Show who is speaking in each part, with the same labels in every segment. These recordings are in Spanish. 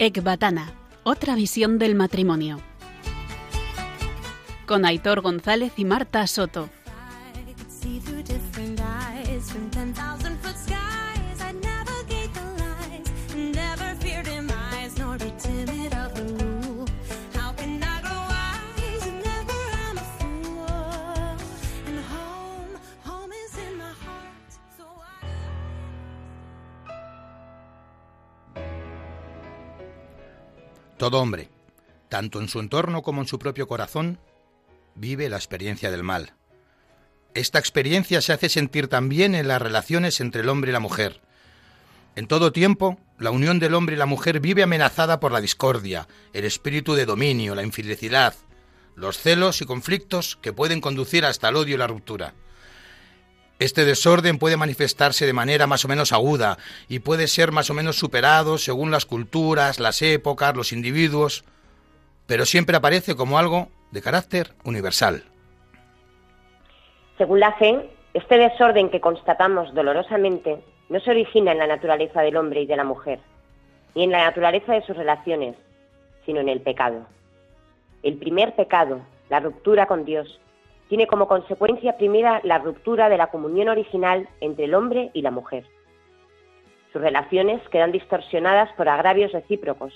Speaker 1: Ecbatana, otra visión del matrimonio. Con Aitor González y Marta Soto.
Speaker 2: Todo hombre, tanto en su entorno como en su propio corazón, vive la experiencia del mal. Esta experiencia se hace sentir también en las relaciones entre el hombre y la mujer. En todo tiempo, la unión del hombre y la mujer vive amenazada por la discordia, el espíritu de dominio, la infelicidad, los celos y conflictos que pueden conducir hasta el odio y la ruptura. Este desorden puede manifestarse de manera más o menos aguda y puede ser más o menos superado según las culturas, las épocas, los individuos, pero siempre aparece como algo de carácter universal.
Speaker 3: Según la fe, este desorden que constatamos dolorosamente no se origina en la naturaleza del hombre y de la mujer, ni en la naturaleza de sus relaciones, sino en el pecado. El primer pecado, la ruptura con Dios, tiene como consecuencia primera la ruptura de la comunión original entre el hombre y la mujer. Sus relaciones quedan distorsionadas por agravios recíprocos.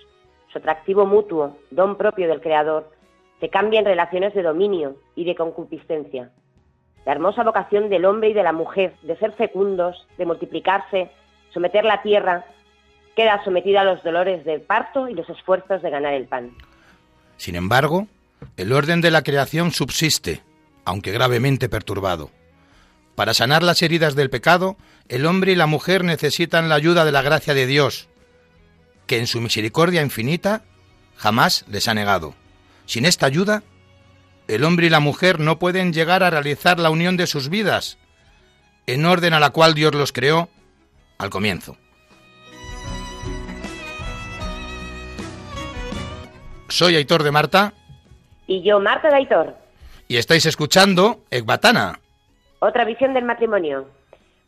Speaker 3: Su atractivo mutuo, don propio del Creador, se cambia en relaciones de dominio y de concupiscencia. La hermosa vocación del hombre y de la mujer de ser fecundos, de multiplicarse, someter la tierra, queda sometida a los dolores del parto y los esfuerzos de ganar el pan.
Speaker 2: Sin embargo, el orden de la creación subsiste aunque gravemente perturbado. Para sanar las heridas del pecado, el hombre y la mujer necesitan la ayuda de la gracia de Dios, que en su misericordia infinita jamás les ha negado. Sin esta ayuda, el hombre y la mujer no pueden llegar a realizar la unión de sus vidas, en orden a la cual Dios los creó al comienzo. Soy Aitor de Marta.
Speaker 3: Y yo, Marta de Aitor
Speaker 2: y estáis escuchando Ecbatana.
Speaker 3: Otra visión del matrimonio.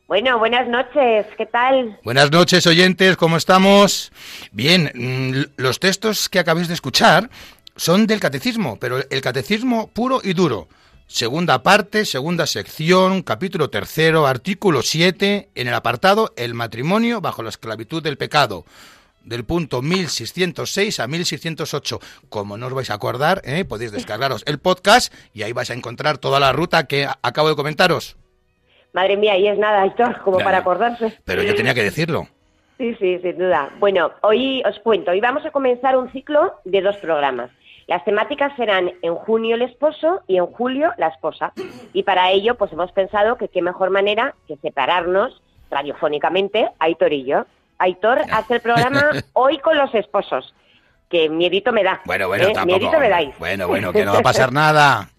Speaker 3: Bueno, buenas noches, ¿qué tal?
Speaker 2: Buenas noches, oyentes, ¿cómo estamos? Bien, mm, los textos que acabáis de escuchar son del catecismo, pero el catecismo puro y duro. Segunda parte, segunda sección, capítulo tercero, artículo 7, en el apartado El matrimonio bajo la esclavitud del pecado del punto 1606 a 1608. Como no os vais a acordar, ¿eh? podéis descargaros el podcast y ahí vais a encontrar toda la ruta que acabo de comentaros.
Speaker 3: Madre mía, y es nada, Héctor, como para acordarse.
Speaker 2: Pero yo tenía que decirlo.
Speaker 3: Sí, sí, sin duda. Bueno, hoy os cuento, hoy vamos a comenzar un ciclo de dos programas. Las temáticas serán en junio el esposo y en julio la esposa. Y para ello, pues hemos pensado que qué mejor manera que separarnos radiofónicamente, Aitor y yo. Aitor hace el programa hoy con los esposos. Que miedito me da.
Speaker 2: Bueno, bueno, ¿eh? Miedito me dais. Bueno, bueno, que no va a pasar nada.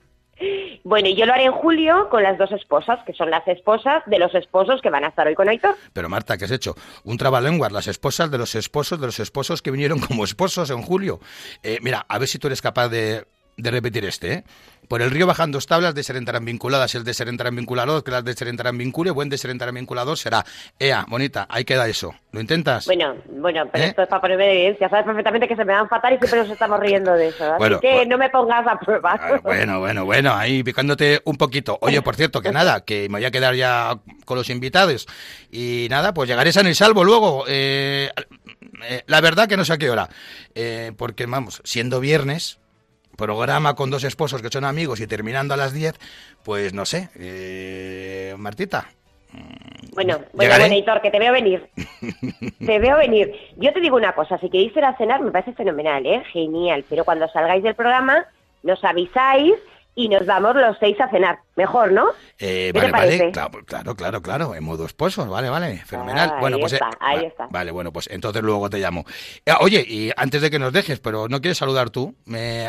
Speaker 3: Bueno, y yo lo haré en julio con las dos esposas, que son las esposas de los esposos que van a estar hoy con Aitor.
Speaker 2: Pero Marta, ¿qué has hecho? Un trabalenguas, las esposas de los esposos de los esposos que vinieron como esposos en julio. Eh, mira, a ver si tú eres capaz de, de repetir este, ¿eh? Por el río bajando dos tablas, deserentarán vinculadas. El deserentarán vinculador, que las deserentarán vincule, buen deserentarán vinculador será. Ea, bonita, ahí queda eso. ¿Lo intentas?
Speaker 3: Bueno, bueno, pero ¿Eh? esto es para ponerme evidencia. Sabes perfectamente que se me van fatal y siempre nos estamos riendo de eso. Así que no me pongas a prueba.
Speaker 2: Bueno, bueno, bueno, ahí picándote un poquito. Oye, por cierto, que nada, que me voy a quedar ya con los invitados. Y nada, pues llegaré sano y salvo luego. Eh, eh, la verdad que no sé a qué hora. porque, vamos, siendo viernes programa con dos esposos que son amigos y terminando a las 10, pues no sé, eh, Martita.
Speaker 3: Bueno, bueno, Editor, que te veo venir. te veo venir. Yo te digo una cosa, si queréis ir a cenar me parece fenomenal, ¿eh? Genial, pero cuando salgáis del programa nos avisáis y nos vamos los seis a cenar. Mejor, ¿no?
Speaker 2: Eh, vale, vale, claro, claro, claro, en modo esposo, vale, vale, fenomenal.
Speaker 3: Ah,
Speaker 2: bueno,
Speaker 3: pues
Speaker 2: eh,
Speaker 3: está, ahí está.
Speaker 2: Vale, bueno, pues entonces luego te llamo. Eh, oye, y antes de que nos dejes, pero ¿no quieres saludar tú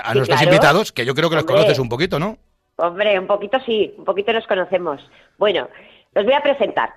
Speaker 2: a nuestros invitados? Que yo creo que los conoces un poquito, ¿no?
Speaker 3: Hombre, un poquito sí, un poquito nos conocemos. Bueno, los voy a presentar.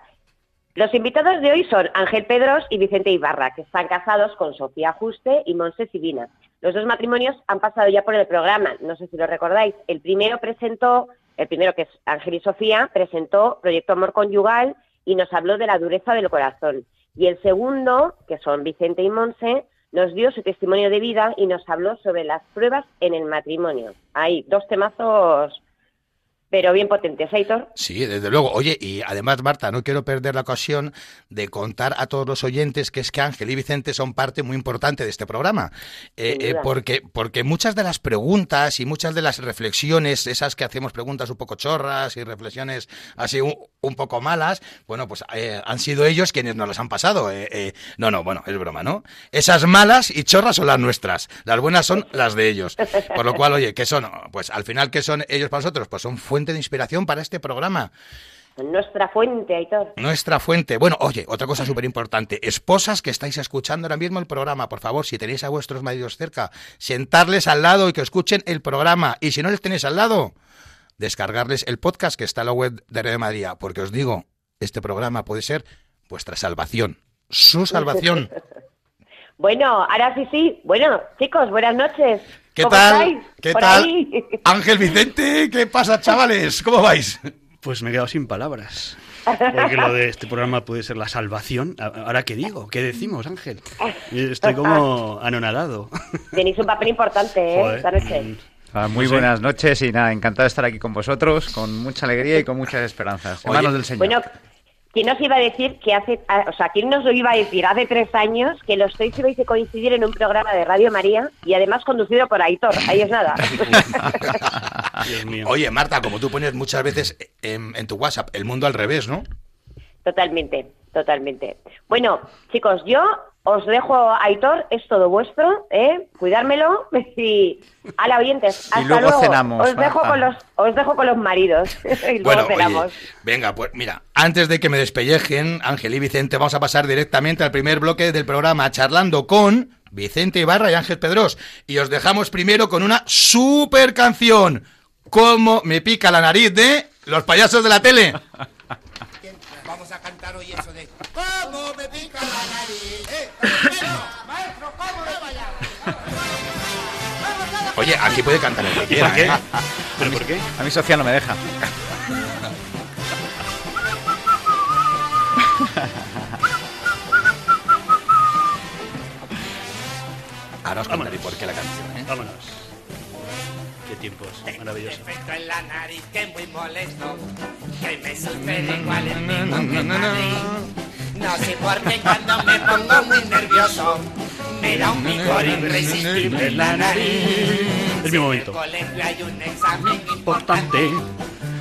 Speaker 3: Los invitados de hoy son Ángel Pedros y Vicente Ibarra, que están casados con Sofía Juste y Monse Sibina. Los dos matrimonios han pasado ya por el programa, no sé si lo recordáis. El primero presentó, el primero que es Ángel y Sofía, presentó Proyecto Amor Conyugal y nos habló de la dureza del corazón. Y el segundo, que son Vicente y Monse, nos dio su testimonio de vida y nos habló sobre las pruebas en el matrimonio. Hay dos temazos pero bien potentes, Aitor.
Speaker 2: Sí, desde luego. Oye, y además, Marta, no quiero perder la ocasión de contar a todos los oyentes que es que Ángel y Vicente son parte muy importante de este programa. Eh, eh, porque, porque muchas de las preguntas y muchas de las reflexiones, esas que hacemos preguntas un poco chorras y reflexiones así un, poco malas, bueno, pues eh, han sido ellos quienes nos las han pasado. no, no, bueno, es broma, ¿no? Esas malas y chorras son las nuestras. Las buenas son las de ellos. Por lo cual, oye, ¿qué son? Pues al final, ¿qué son ellos para nosotros? Pues son de inspiración para este programa.
Speaker 3: Nuestra fuente, Aitor.
Speaker 2: Nuestra fuente. Bueno, oye, otra cosa súper importante. Esposas que estáis escuchando ahora mismo el programa, por favor, si tenéis a vuestros maridos cerca, sentarles al lado y que escuchen el programa. Y si no les tenéis al lado, descargarles el podcast que está en la web de Radio María. Porque os digo, este programa puede ser vuestra salvación. Su salvación.
Speaker 3: bueno, ahora sí, sí. Bueno, chicos, buenas noches.
Speaker 2: ¿Qué tal? ¿Qué tal? Ángel Vicente, ¿qué pasa, chavales? ¿Cómo vais?
Speaker 4: Pues me he quedado sin palabras. Porque lo de este programa puede ser la salvación. Ahora, ¿qué digo? ¿Qué decimos, Ángel? Estoy como anonadado.
Speaker 3: Tenéis un papel importante, ¿eh? Esta noche. Mm.
Speaker 5: Ah, muy buenas noches y nada, encantado de estar aquí con vosotros, con mucha alegría y con muchas esperanzas. Hermanos del Señor.
Speaker 3: Bueno, ¿Quién nos iba a decir que hace, o sea, quién nos lo iba a decir hace tres años que los seis ibais a coincidir en un programa de Radio María y además conducido por Aitor? Ahí es nada.
Speaker 2: Oye, Marta, como tú pones muchas veces en, en tu WhatsApp, el mundo al revés, ¿no?
Speaker 3: Totalmente, totalmente. Bueno, chicos, yo os dejo, Aitor, es todo vuestro, ¿eh? Cuidármelo y a la oyentes. Hasta luego. os, dejo con los, os dejo con los maridos. y luego cenamos.
Speaker 2: venga, pues mira, antes de que me despellejen, Ángel y Vicente, vamos a pasar directamente al primer bloque del programa, charlando con Vicente Ibarra y Ángel Pedros. Y os dejamos primero con una super canción. Como me pica la nariz de los payasos de la tele. A cantar hoy eso de cómo me pica la nariz. Eh, maestro, ¿cómo me vaya? Oye, aquí puede cantar el que ¿Por qué? ¿eh?
Speaker 5: ¿Pero por qué? A mí Sofía no me deja.
Speaker 2: Ahora os contaré por qué la canción, ¿eh?
Speaker 4: Vámonos qué tiempos maravillosos. efecto en la nariz que muy molesto, que me sucede igual el mismo que No sé por qué cuando me pongo muy nervioso, me da un picor irresistible en la nariz. Es mi momento. En el colegio hay un examen importante.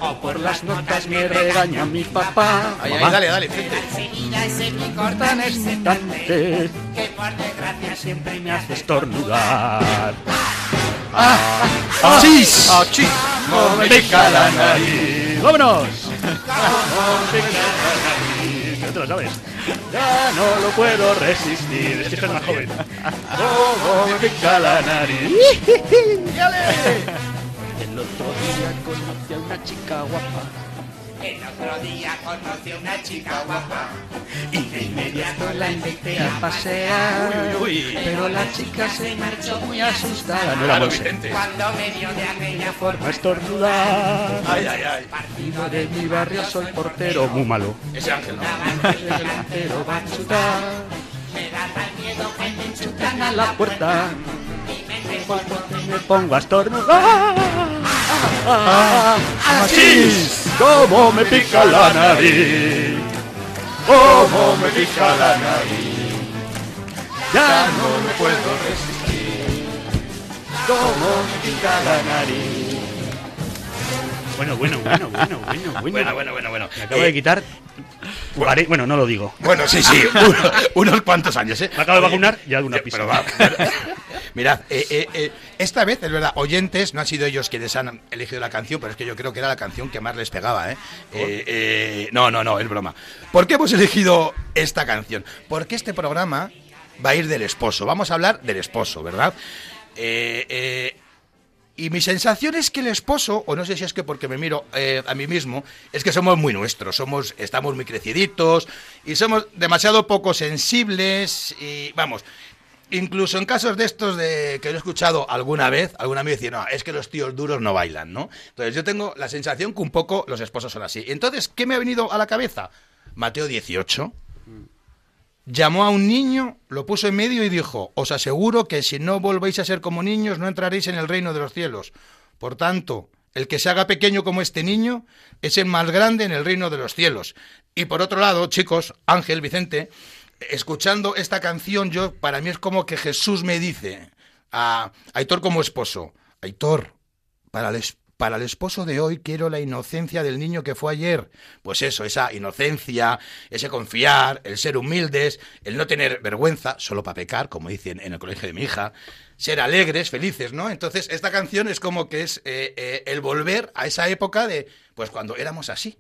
Speaker 4: O por las notas me regaña mi papá.
Speaker 2: Ay, ay, dale, dale, frente.
Speaker 4: Enseguida ese picor tan excitante que por desgracia siempre me hace estornudar. ¡Ah! ¡Chis! ¡Ah, chis! ¡No me pica la nariz! ¡Vámonos! ¿Qué te lo sabes? Ya no lo puedo resistir. Es que estás más joven. ¡Cómo me pica la nariz! El otro día conocí a una chica guapa el otro día conocí a una chica guapa y de inmediato la invité a pasear. Pero la chica se marchó muy asustada. No era Vicente. Cuando me vio de aquella forma estornudar. Ay, ay, ay. Partido de mi barrio soy portero muy malo.
Speaker 2: Ese ángel, ¿no?
Speaker 4: El delantero va a chutar. Me da tal miedo que me enchutan a la puerta. Y me pongo a estornudar. ¡Así! ¡Cómo me pica la nariz! ¡Cómo me pica la nariz! Ya no me puedo resistir. ¡Cómo me pica la nariz! Bueno, bueno, bueno, bueno, bueno,
Speaker 2: bueno. Bueno, bueno, bueno,
Speaker 4: Me acabo de quitar bueno, no lo digo.
Speaker 2: Bueno, sí, sí, unos cuantos años, ¿eh?
Speaker 4: Me acabo de vacunar y alguna pista.
Speaker 2: mirad, eh, eh, eh, esta vez, es verdad, oyentes, no han sido ellos quienes han elegido la canción, pero es que yo creo que era la canción que más les pegaba, ¿eh? no, no, no, es broma. ¿Por qué hemos elegido esta canción? Porque este programa va a ir del esposo. Vamos a hablar del esposo, ¿verdad? eh, y mi sensación es que el esposo, o no sé si es que porque me miro eh, a mí mismo, es que somos muy nuestros, somos, estamos muy creciditos y somos demasiado poco sensibles y vamos. Incluso en casos de estos de que he escuchado alguna vez, alguna vez decir, no, es que los tíos duros no bailan, ¿no? Entonces yo tengo la sensación que un poco los esposos son así. Entonces, ¿qué me ha venido a la cabeza? Mateo 18. Llamó a un niño, lo puso en medio y dijo, os aseguro que si no volvéis a ser como niños no entraréis en el reino de los cielos. Por tanto, el que se haga pequeño como este niño es el más grande en el reino de los cielos. Y por otro lado, chicos, Ángel, Vicente, escuchando esta canción, yo para mí es como que Jesús me dice a Aitor como esposo, Aitor, para el, para el esposo de hoy quiero la inocencia del niño que fue ayer. Pues eso, esa inocencia, ese confiar, el ser humildes, el no tener vergüenza, solo para pecar, como dicen en el colegio de mi hija, ser alegres, felices, ¿no? Entonces, esta canción es como que es eh, eh, el volver a esa época de, pues cuando éramos así,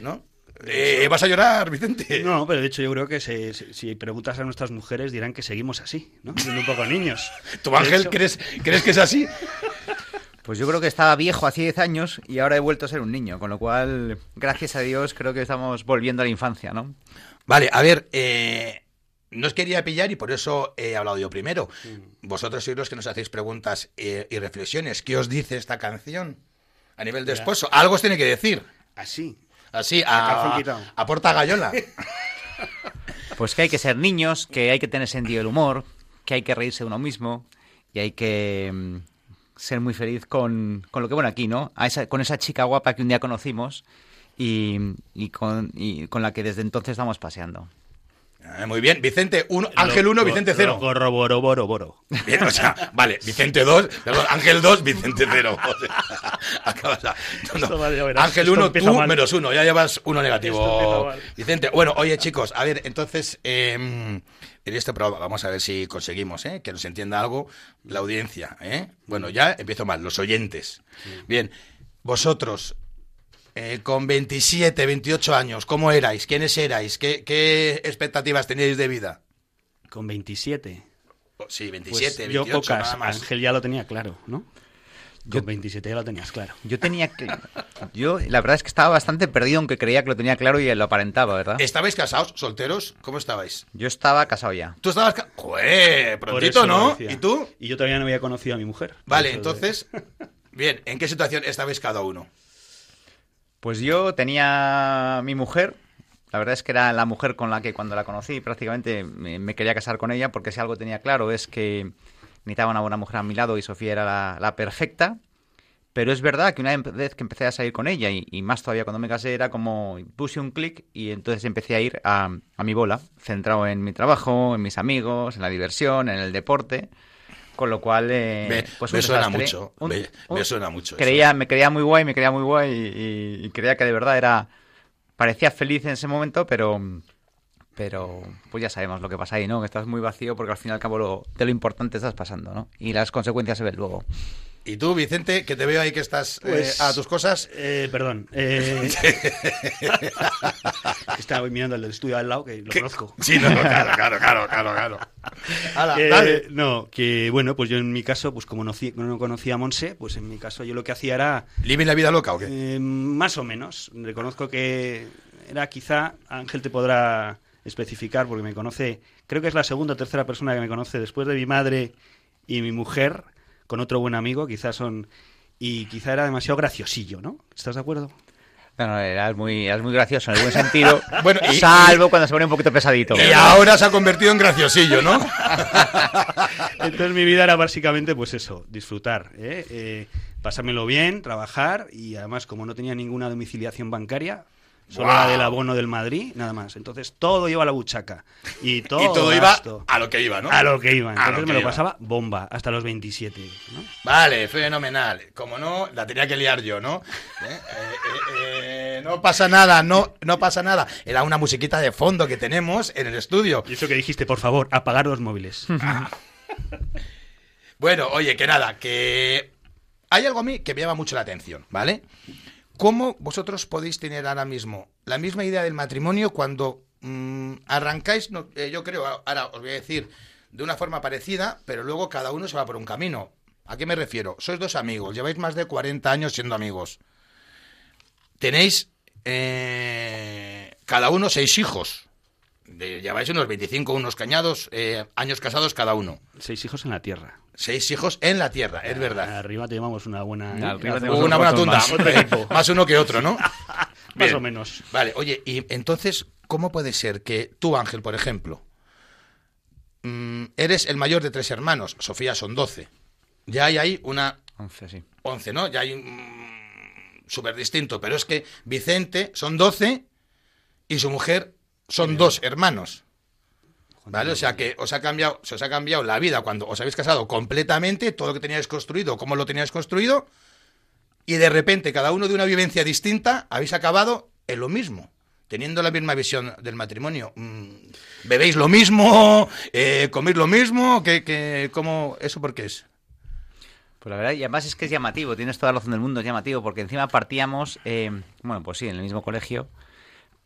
Speaker 2: ¿no? Eh, ¿Vas a llorar, Vicente?
Speaker 4: No, pero de hecho yo creo que se- si preguntas a nuestras mujeres dirán que seguimos así, ¿no? Siendo un poco niños.
Speaker 2: ¿Tu
Speaker 4: De
Speaker 2: Ángel
Speaker 4: hecho-
Speaker 2: crees, crees que es así?
Speaker 5: Pues yo creo que estaba viejo hace 10 años y ahora he vuelto a ser un niño, con lo cual, gracias a Dios, creo que estamos volviendo a la infancia, ¿no?
Speaker 2: Vale, a ver, eh, no os quería pillar y por eso he hablado yo primero. Vosotros sois los que nos hacéis preguntas eh, y reflexiones. ¿Qué os dice esta canción a nivel de esposo? Algo os tiene que decir.
Speaker 4: Así.
Speaker 2: Así, a porta gallola.
Speaker 5: Pues que hay que ser niños, que hay que tener sentido del humor, que hay que reírse de uno mismo y hay que mm, ser muy feliz con, con lo que bueno aquí, ¿no? A esa, con esa chica guapa que un día conocimos y, y con, y con la que desde entonces estamos paseando.
Speaker 2: Ah, muy bien, Vicente 1, Ángel 1,
Speaker 4: Lo-
Speaker 2: Vicente
Speaker 4: lo-
Speaker 2: 0.
Speaker 4: Corroboro, boro, boro.
Speaker 2: Bien, o sea, vale, Vicente 2, perdón, Ángel 2, Vicente 0. acabas a- no, no.
Speaker 4: Esto va, ya verás,
Speaker 2: Ángel
Speaker 4: esto
Speaker 2: 1,
Speaker 4: empieza
Speaker 2: tú
Speaker 4: mal.
Speaker 2: menos 1, ya llevas uno
Speaker 4: Esto
Speaker 2: negativo.
Speaker 4: empieza mal.
Speaker 2: Vicente, bueno, oye chicos, a ver, entonces, eh, en este programa vamos a ver si conseguimos eh, que nos entienda algo la audiencia. ¿eh? Bueno, ya empiezo mal, los oyentes. Bien, vosotros, eh, con 27, 28 años, ¿cómo erais? ¿Quiénes erais? ¿Qué, qué expectativas teníais de vida?
Speaker 4: Con 27.
Speaker 2: Oh, Sí,
Speaker 4: Pues
Speaker 2: 27,
Speaker 4: yo
Speaker 2: 28,
Speaker 4: pocas.
Speaker 2: nada más.
Speaker 4: Ángel ya lo tenía claro, ¿no? Con
Speaker 5: Yo-
Speaker 4: 27 ya lo tenías claro.
Speaker 5: Yo tenía que... Yo, la verdad es que estaba bastante perdido, aunque creía que lo tenía claro y lo aparentaba, ¿verdad?
Speaker 2: ¿Estabais casados, solteros? ¿Cómo estabais?
Speaker 5: Yo estaba casado ya.
Speaker 2: ¿Tú estabas ca- ¡Joder! Prontito, ¿no? ¿Y tú?
Speaker 4: Y yo todavía no había conocido a mi mujer.
Speaker 2: Vale,
Speaker 4: de-
Speaker 2: entonces, bien, ¿en qué situación estabais cada uno?
Speaker 5: Pues yo tenía mi mujer. La verdad es que era la mujer con la que cuando la conocí prácticamente me, quería casar con ella porque si algo tenía claro es que necesitaba una buena mujer a mi lado y Sofía era la, perfecta. Pero es verdad que una vez que empecé a salir con ella y, y más todavía cuando me casé era como puse un clic y entonces empecé a ir a, a mi bola, centrado en mi trabajo, en mis amigos, en la diversión, en el deporte. Con lo cual, eh,
Speaker 2: Me-
Speaker 5: pues
Speaker 2: me suena mucho,
Speaker 5: Un-
Speaker 2: me- me suena mucho eso.
Speaker 5: Creía, me creía muy guay, me creía muy guay y, y- y creía que de verdad era. Parecía feliz en ese momento, pero. Pero, pues ya sabemos lo que pasa ahí, ¿no? Que estás muy vacío porque al fin y al cabo lo, de lo importante estás pasando, ¿no? Y las consecuencias se ven luego.
Speaker 2: ¿Y tú, Vicente, que te veo ahí que estás eh,
Speaker 4: Pues-
Speaker 2: a tus cosas?
Speaker 4: Eh, perdón. Eh... Estaba mirando el estudio al lado, que lo conozco.
Speaker 2: Sí, no, no, claro, claro, claro, claro, claro.
Speaker 4: Eh,
Speaker 2: dale.
Speaker 4: no, que bueno, pues yo en mi caso, pues como no, no conocía a Monse, pues en mi caso yo lo que hacía era
Speaker 2: ¿Living la vida loca o qué?
Speaker 4: más o menos. Reconozco que era quizá, Ángel te podrá especificar porque me conoce, creo que es la segunda o tercera persona que me conoce después de mi madre y mi mujer, con otro buen amigo, quizás son... Y quizá era demasiado graciosillo, ¿no? ¿Estás de acuerdo?
Speaker 5: No, no, eras muy, eras muy gracioso en el buen sentido.
Speaker 2: Bueno, y-
Speaker 5: salvo cuando se pone un poquito pesadito.
Speaker 2: Y ahora se ha convertido en graciosillo, ¿no?
Speaker 4: Entonces mi vida era básicamente pues eso, disfrutar, ¿eh? Eh, pasármelo bien, trabajar y además como no tenía ninguna domiciliación bancaria, solo la del abono del Madrid, nada más. Entonces todo iba a la buchaca y todo,
Speaker 2: y todo iba
Speaker 4: gasto.
Speaker 2: a lo que iba, ¿no?
Speaker 4: a lo que iba. Entonces
Speaker 2: lo
Speaker 4: me lo pasaba bomba hasta los 27, ¿no?
Speaker 2: Vale, fenomenal. Como no, la tenía que liar yo, ¿no? ¿Eh? Eh, eh, eh, no pasa nada, no, no pasa nada. Era una musiquita de fondo que tenemos en el estudio.
Speaker 4: Y eso que dijiste, por favor, apagar los móviles.
Speaker 2: Bueno, oye, que nada, que hay algo a mí que me llama mucho la atención, ¿vale? ¿Cómo vosotros podéis tener ahora mismo la misma idea del matrimonio cuando mm, arrancáis, no, eh, yo creo, ahora os voy a decir, de una forma parecida, pero luego cada uno se va por un camino? ¿A qué me refiero? Sois dos amigos, lleváis más de 40 años siendo amigos. Tenéis eh, cada uno seis hijos. De- lleváis unos 25, unos cañados, eh, años casados cada uno.
Speaker 4: Seis hijos en la tierra.
Speaker 2: Seis hijos en la tierra, es verdad.
Speaker 4: Arriba te llevamos una buena... ¿eh?
Speaker 5: Arriba
Speaker 2: una buena tunda.
Speaker 5: más.
Speaker 4: Otro
Speaker 2: Eh,
Speaker 4: equipo.
Speaker 2: Más uno que otro, ¿no?
Speaker 4: Más o menos.
Speaker 2: Vale, oye, y entonces, ¿cómo puede ser que tú, Ángel, por ejemplo, mm, eres el mayor de tres hermanos, Sofía son doce, ya hay ahí una...
Speaker 5: Once, sí.
Speaker 2: Once, ¿no? Ya hay un... súper distinto, pero es que Vicente son doce y su mujer son dos hermanos. ¿Vale? O sea que os ha cambiado, se os ha cambiado la vida cuando os habéis casado completamente, todo lo que teníais construido, cómo lo teníais construido, y de repente, cada uno de una vivencia distinta, habéis acabado en lo mismo, teniendo la misma visión del matrimonio. Mm, ¿Bebéis lo mismo? Eh, ¿Coméis lo mismo? ¿Qué, qué, cómo, ¿Eso por qué es?
Speaker 5: Pues la verdad, y además es que es llamativo, tienes toda la razón del mundo, es llamativo, porque encima partíamos, eh, bueno, pues sí, en el mismo colegio,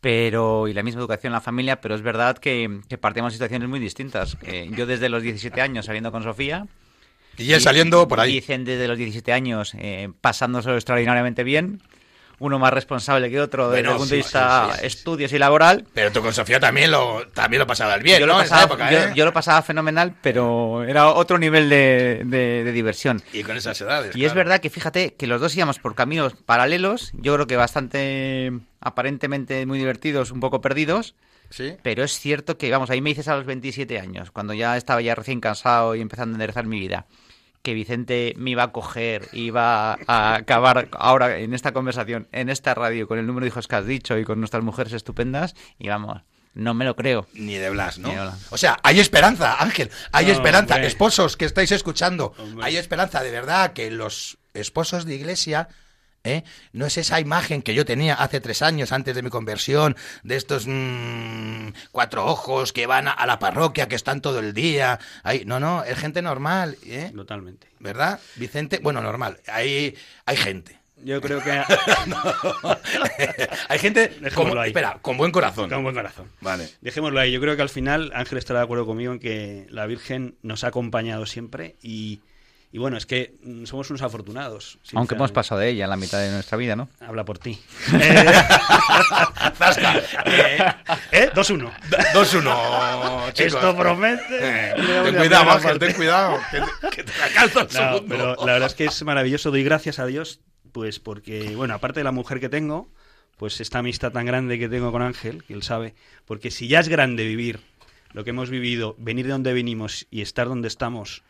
Speaker 5: pero y la misma educación en la familia, pero es verdad que, que partíamos de situaciones muy distintas. Eh, yo desde los 17 años saliendo con Sofía,
Speaker 2: Y él saliendo por ahí.
Speaker 5: Dicen desde los 17 años eh, pasándoselo extraordinariamente bien. Uno más responsable que otro desde
Speaker 2: Bueno,
Speaker 5: el punto
Speaker 2: sí,
Speaker 5: de vista
Speaker 2: sí, sí, sí.
Speaker 5: estudios y laboral.
Speaker 2: Pero tú con Sofía también lo, también lo pasabas bien,
Speaker 5: yo,
Speaker 2: ¿no?
Speaker 5: lo
Speaker 2: En época, ¿eh?
Speaker 5: yo lo pasaba fenomenal, pero era otro nivel de, de- de diversión.
Speaker 2: Y con esas edades.
Speaker 5: Y es verdad que fíjate que los dos íbamos por caminos paralelos, yo creo que bastante aparentemente muy divertidos, un poco perdidos,
Speaker 2: Sí.
Speaker 5: pero es cierto que, vamos, ahí me dices a los 27 años, cuando ya estaba ya recién cansado y empezando a enderezar mi vida, que Vicente me iba a coger, iba a acabar ahora en esta conversación, en esta radio, con el número de hijos que has dicho y con nuestras mujeres estupendas, y vamos, no me lo creo.
Speaker 2: Ni de Blas, ¿no?
Speaker 5: Ni de Blas.
Speaker 2: O sea, hay esperanza, Ángel, hay
Speaker 4: No,
Speaker 2: esperanza.
Speaker 4: hombre.
Speaker 2: Esposos que estáis escuchando,
Speaker 4: Hombre.
Speaker 2: hay esperanza, de verdad, que los esposos de iglesia... ¿eh? No es esa imagen que yo tenía hace tres años, antes de mi conversión, de estos mm, cuatro ojos que van a, la parroquia, que están todo el día. Ahí, no, no, es gente normal, ¿eh?
Speaker 4: Totalmente.
Speaker 2: ¿verdad, Vicente? Bueno, normal, hay, hay gente.
Speaker 4: Yo creo que
Speaker 2: hay gente con,
Speaker 4: ahí.
Speaker 2: espera, con buen corazón.
Speaker 4: con buen corazón.
Speaker 2: Vale.
Speaker 4: Dejémoslo ahí. Yo creo que al final Ángel estará de acuerdo conmigo en que la Virgen nos ha acompañado siempre y, y bueno, es que mm, somos unos afortunados.
Speaker 5: Aunque hemos pasado de ella en la mitad de nuestra vida, ¿no?
Speaker 4: Habla por ti.
Speaker 2: Zasca. Eh,
Speaker 4: ¿Eh? 2-1.
Speaker 2: 2-1, chicos.
Speaker 4: Esto promete.
Speaker 2: Eh, ten cuidado, Ángel, ten cuidado. Que, te- que te el
Speaker 4: No,
Speaker 2: segundo.
Speaker 4: pero la verdad es que es maravilloso. Doy gracias a Dios, pues porque, bueno, aparte de la mujer que tengo, pues esta amistad tan grande que tengo con Ángel, que él sabe, porque si ya es grande vivir lo que hemos vivido, venir de donde venimos y estar donde estamos,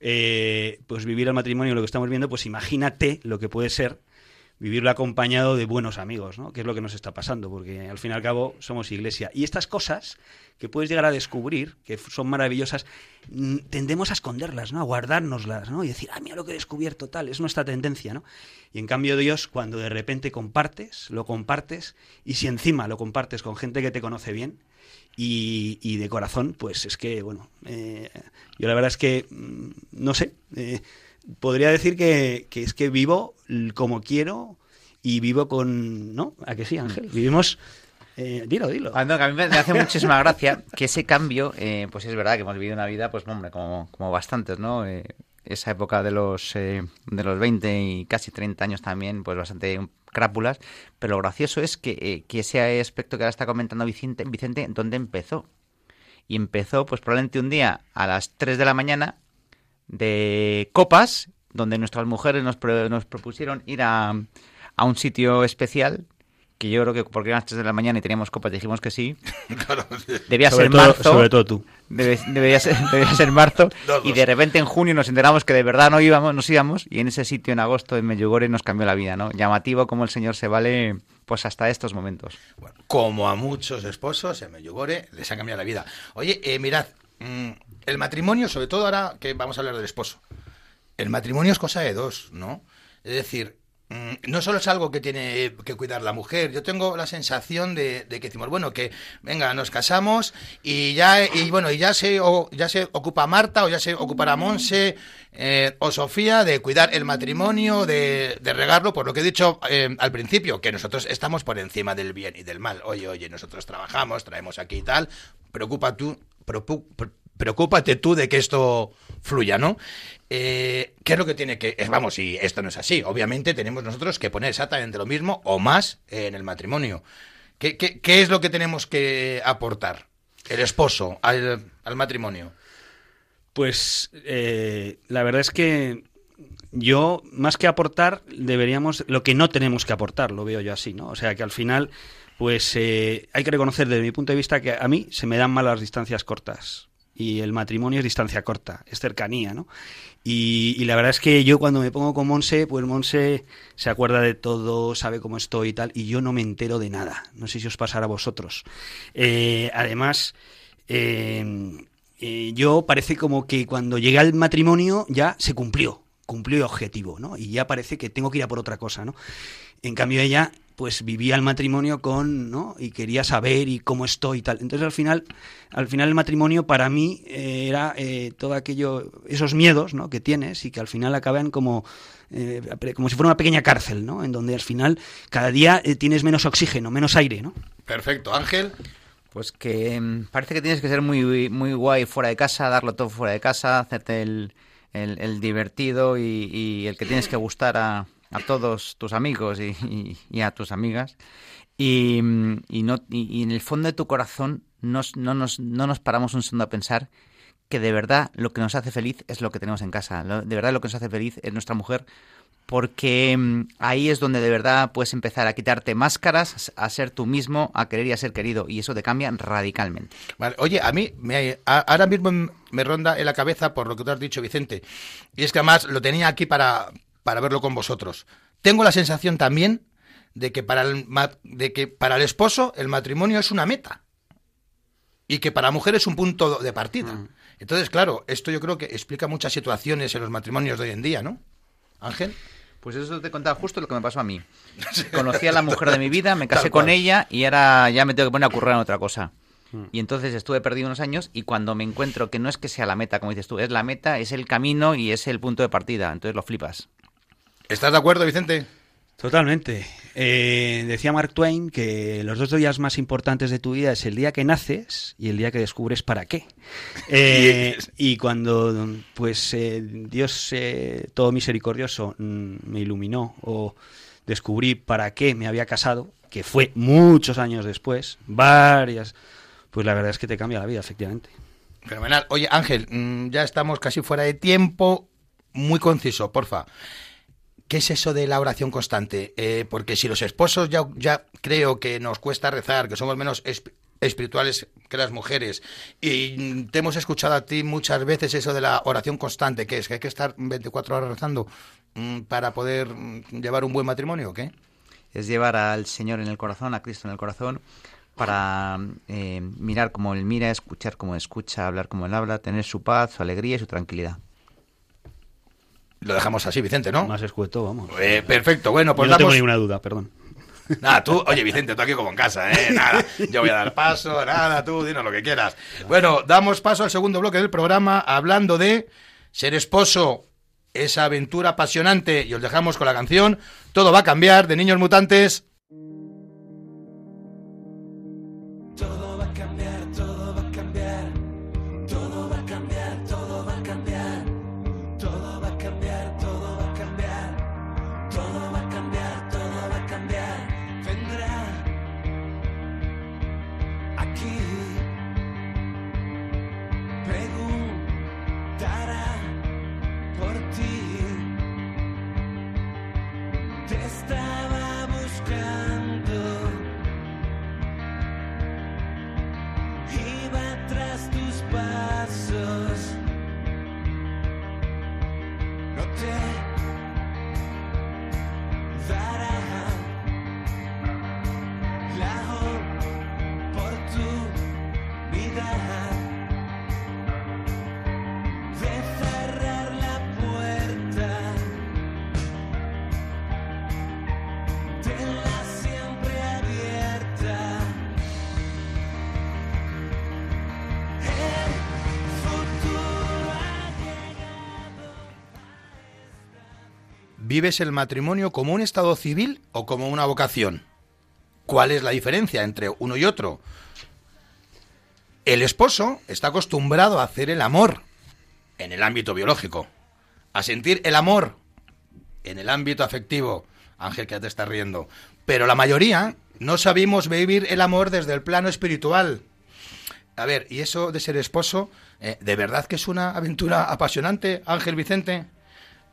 Speaker 4: eh, pues vivir el matrimonio, lo que estamos viendo, pues imagínate lo que puede ser vivirlo acompañado de buenos amigos, ¿no? Que es lo que nos está pasando, porque al fin y al cabo somos iglesia. Y estas cosas que puedes llegar a descubrir, que son maravillosas, tendemos a esconderlas, ¿no? A guardárnoslas, ¿no? Y decir, ah, mira lo que he descubierto, tal, es nuestra tendencia, ¿no? Y en cambio Dios, cuando de repente compartes, lo compartes, y si encima lo compartes con gente que te conoce bien, y, y de corazón, pues es que, bueno, eh, yo la verdad es que, mm, no sé, eh, podría decir que, que es que vivo como quiero y vivo con... ¿No? ¿A que sí, Ángel? Vivimos... eh, dilo, dilo.
Speaker 5: Ah, no, que a mí me hace muchísima gracia que ese cambio, eh, pues es verdad que hemos vivido una vida, pues hombre, como, como bastantes, ¿no? Eh, esa época de los, eh, de los 20 y casi 30 años también, pues bastante crápulas, pero lo gracioso es que, eh, que ese aspecto que ahora está comentando Vicente, Vicente, ¿dónde empezó? Y empezó, pues probablemente un día a las 3 de la mañana de copas, donde nuestras mujeres nos, nos propusieron ir a, a un sitio especial, que yo creo que porque eran las 3 de la mañana y teníamos copas, dijimos que sí.
Speaker 2: Claro.
Speaker 5: Debía
Speaker 4: sobre,
Speaker 5: ser
Speaker 4: todo,
Speaker 5: marzo.
Speaker 4: sobre todo tú.
Speaker 5: debe- debería, ser, debería ser marzo.
Speaker 2: Los
Speaker 5: y
Speaker 2: dos.
Speaker 5: de repente en junio nos enteramos que de verdad no íbamos, nos íbamos. Y en ese sitio en agosto en Medjugorje nos cambió la vida, ¿no? Llamativo como el Señor se vale pues hasta estos momentos.
Speaker 2: Bueno, como a muchos esposos en Medjugorje les ha cambiado la vida. Oye, eh, mirad, mm, el matrimonio, sobre todo ahora que vamos a hablar del esposo, el matrimonio es cosa de dos, ¿no? Es decir, no solo es algo que tiene que cuidar la mujer, yo tengo la sensación de, de que decimos, bueno, que venga, nos casamos y ya, y bueno, y ya se, o- ya se ocupa Marta o ya se ocupará Monse eh, o Sofía de cuidar el matrimonio, de, regarlo, por lo que he dicho eh, al principio, que nosotros estamos por encima del bien y del mal. Oye, oye, nosotros trabajamos, traemos aquí y tal, preocupa tú, preocu- pre- preocúpate tú de que esto fluya, ¿no? Eh, ¿Qué es lo que tiene que...? vamos, y esto no es así. Obviamente tenemos nosotros que poner exactamente lo mismo o más en el matrimonio. ¿Qué, qué, qué es lo que tenemos que aportar el esposo al, al matrimonio?
Speaker 4: Pues eh, la verdad es que yo, más que aportar, deberíamos, lo que no tenemos que aportar, lo veo yo así, ¿no? O sea, que al final, pues eh, hay que reconocer desde mi punto de vista que a mí se me dan mal las distancias cortas. Y el matrimonio es distancia corta, es cercanía, ¿no? Y, la verdad es que yo cuando me pongo con Monse, pues Monse se acuerda de todo, sabe cómo estoy y tal, y yo no me entero de nada. No sé si os pasará a vosotros. Eh, además, eh, eh, yo parece como que cuando llegué al matrimonio ya se cumplió, cumplió el objetivo, ¿no? Y ya parece que tengo que ir a por otra cosa, ¿no? En cambio ella pues vivía el matrimonio con, ¿no? Y quería saber y cómo estoy y tal. Entonces al final, al final el matrimonio para mí eh, era eh, todo aquello, esos miedos, ¿no? Que tienes y que al final acaban como, eh, como si fuera una pequeña cárcel, ¿no? En donde al final cada día eh, tienes menos oxígeno, menos aire, ¿no?
Speaker 2: Perfecto, Ángel.
Speaker 5: Pues que mm, parece que tienes que ser muy, muy guay fuera de casa, darlo todo fuera de casa, hacerte el, el- el divertido y, y el que tienes que gustar a, a todos tus amigos y, a tus amigas. Y, mm, y no, y, en el fondo de tu corazón nos- no, nos, no nos paramos un segundo a pensar que de verdad lo que nos hace feliz es lo que tenemos en casa. De verdad lo que nos hace feliz es nuestra mujer porque mm, ahí es donde de verdad puedes empezar a quitarte máscaras, a ser tú mismo, a querer y a ser querido, y eso te cambia radicalmente.
Speaker 2: Vale, Oye, a mí me, ahora mismo me ronda en la cabeza por lo que tú has dicho, Vicente. Y es que además lo tenía aquí para, para verlo con vosotros. Tengo la sensación también de que, para el, de que para el esposo el matrimonio es una meta. Y que para la mujer es un punto de partida. Entonces, claro, esto yo creo que explica muchas situaciones en los matrimonios de hoy en día, ¿no? Ángel.
Speaker 5: Pues eso te contaba justo lo que me pasó a mí. Conocí a la mujer de mi vida, me casé con ella y ahora ya me tengo que poner a currar en otra cosa. Y entonces estuve perdido unos años y cuando me encuentro que no es que sea la meta, como dices tú, es la meta, es el camino y es el punto de partida. Entonces lo flipas.
Speaker 2: ¿Estás de acuerdo, Vicente?
Speaker 4: Totalmente. Eh, decía Mark Twain que los dos días más importantes de tu vida es el día que naces y el día que descubres para qué. Eh, y cuando pues eh, Dios eh, todo misericordioso mm, me iluminó o descubrí para qué me había casado, que fue muchos años después, varias, pues la verdad es que te cambia la vida, efectivamente.
Speaker 2: Fenomenal. Oye, Ángel, mm, ya estamos casi fuera de tiempo. Muy conciso, porfa. ¿Qué es eso de la oración constante? Eh, porque si los esposos ya, ya creo que nos cuesta rezar, que somos menos esp- espirituales que las mujeres, y te hemos escuchado a ti muchas veces eso de la oración constante, que es que hay que estar 24 horas rezando mm, para poder mm, llevar un buen matrimonio, ¿o qué?
Speaker 5: Es llevar al Señor en el corazón, a Cristo en el corazón, para eh, mirar como Él mira, escuchar como escucha, hablar como Él habla, tener su paz, su alegría y su tranquilidad.
Speaker 2: Lo dejamos así, Vicente, ¿no?
Speaker 4: Más escueto, vamos.
Speaker 2: Eh, perfecto, bueno, pues
Speaker 4: Yo no tengo
Speaker 2: damos-
Speaker 4: ninguna duda, perdón.
Speaker 2: Nada, tú, oye Vicente, tú aquí como en casa, ¿eh? Nada, yo voy a dar paso, nada, tú dinos lo que quieras. Bueno, damos paso al segundo bloque del programa hablando de ser esposo, esa aventura apasionante, y os dejamos con la canción Todo va a cambiar de Niños Mutantes. ¿Vives el matrimonio como un estado civil o como una vocación? ¿Cuál es la diferencia entre uno y otro? El esposo está acostumbrado a hacer el amor en el ámbito biológico, a sentir el amor en el ámbito afectivo. Ángel, que ya te estás riendo. Pero la mayoría no sabemos vivir el amor desde el plano espiritual. A ver, ¿y eso de ser esposo, eh, de verdad que es una aventura apasionante, Ángel Vicente?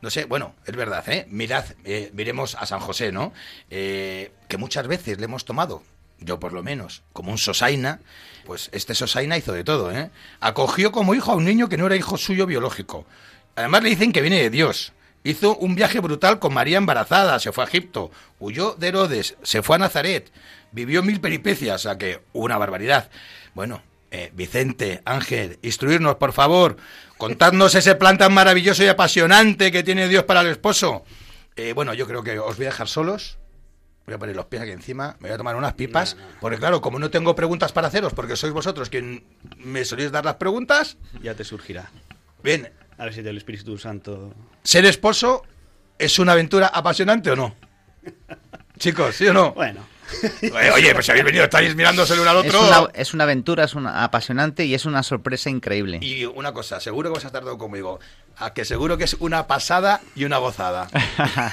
Speaker 2: No sé, bueno, es verdad, ¿eh? Mirad, eh, miremos a San José, ¿no? Eh, que muchas veces le hemos tomado, yo por lo menos, como un sosaina, pues este sosaina hizo de todo, ¿eh? Acogió como hijo a un niño que no era hijo suyo biológico. Además le dicen que viene de Dios. Hizo un viaje brutal con María embarazada, se fue a Egipto, huyó de Herodes, se fue a Nazaret, vivió mil peripecias, o sea que una barbaridad. Bueno, eh, Vicente, Ángel, instruirnos, por favor, contadnos ese plan tan maravilloso y apasionante que tiene Dios para el esposo. Eh, bueno, yo creo que os voy a dejar solos. Voy a poner los pies aquí encima, me voy a tomar unas pipas, porque claro, como no tengo preguntas para haceros, porque sois vosotros quien me soléis dar las preguntas,
Speaker 4: Ya te surgirá.
Speaker 2: bien,
Speaker 4: A ver si del Espíritu Santo.
Speaker 2: ¿ser esposo es una aventura apasionante o no? Chicos, ¿sí o no?
Speaker 4: Bueno,
Speaker 2: Oye, pues si habéis venido, estáis mirándose el uno al
Speaker 5: Es
Speaker 2: otro.
Speaker 5: una, es una aventura, es una apasionante y es una sorpresa increíble.
Speaker 2: Y una cosa, seguro que vas a estar acuerdo conmigo, a que seguro que es una pasada y una gozada.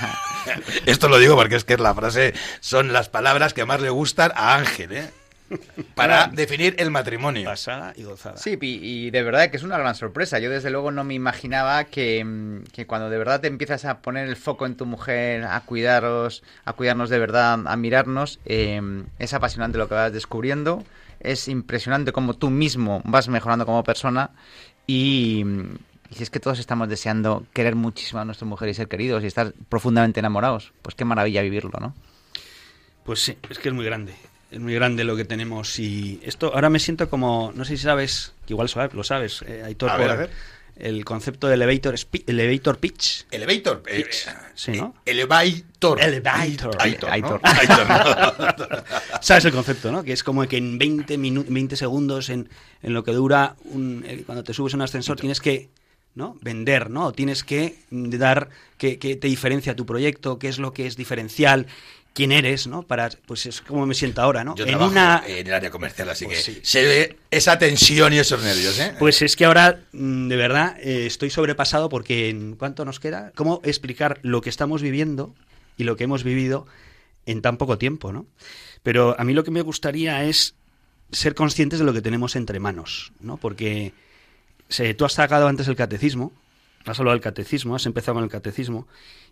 Speaker 2: Esto lo digo porque es que es la frase, son las palabras que más le gustan a Ángel, ¿eh? Para definir el matrimonio.
Speaker 4: pasada y gozada.
Speaker 5: Sí, y, y de verdad que es una gran sorpresa. Yo desde luego no me imaginaba que, mm, que cuando de verdad te empiezas a poner el foco en tu mujer, a cuidaros, a cuidarnos de verdad, a mirarnos, eh, es apasionante lo que vas descubriendo. Es impresionante cómo tú mismo vas mejorando como persona y, y si es que todos estamos deseando querer muchísimo a nuestra mujer y ser queridos y estar profundamente enamorados, pues qué maravilla vivirlo, ¿no?
Speaker 4: Pues sí, es que es muy grande. Es muy grande lo que tenemos y esto ahora me siento como, no sé si sabes, que igual lo sabes, eh, Aitor,
Speaker 2: A ver,
Speaker 4: por
Speaker 2: a ver.
Speaker 4: el concepto de elevator, elevator pitch.
Speaker 2: Elevator. eh,
Speaker 4: Pitch,
Speaker 2: eh,
Speaker 4: sí, ¿no?
Speaker 2: Elevator.
Speaker 4: Elevator.
Speaker 2: Aitor, ¿no?
Speaker 5: Aitor.
Speaker 2: Aitor, ¿no?
Speaker 4: ¿Sabes el concepto, no? Que es como que en 20, minu- 20 segundos, en, en lo que dura un, eh, cuando te subes a un ascensor, tienes que ¿no? vender, ¿no? Tienes que dar qué qué te diferencia tu proyecto, qué es lo que es diferencial, quién eres, ¿no? Para, pues es como me siento ahora, ¿no?
Speaker 2: Yo
Speaker 4: en
Speaker 2: trabajo
Speaker 4: una,
Speaker 2: en el área comercial, así
Speaker 4: Pues
Speaker 2: que
Speaker 4: sí.
Speaker 2: se ve esa tensión y esos nervios, ¿eh?
Speaker 4: Pues es que ahora, mm, de verdad, eh, estoy sobrepasado porque en cuánto nos queda, cómo explicar lo que estamos viviendo y lo que hemos vivido en tan poco tiempo, ¿no? Pero a mí lo que me gustaría es ser conscientes de lo que tenemos entre manos, ¿no? Porque se- tú has sacado antes el catecismo, has hablado del catecismo, has empezado con el catecismo,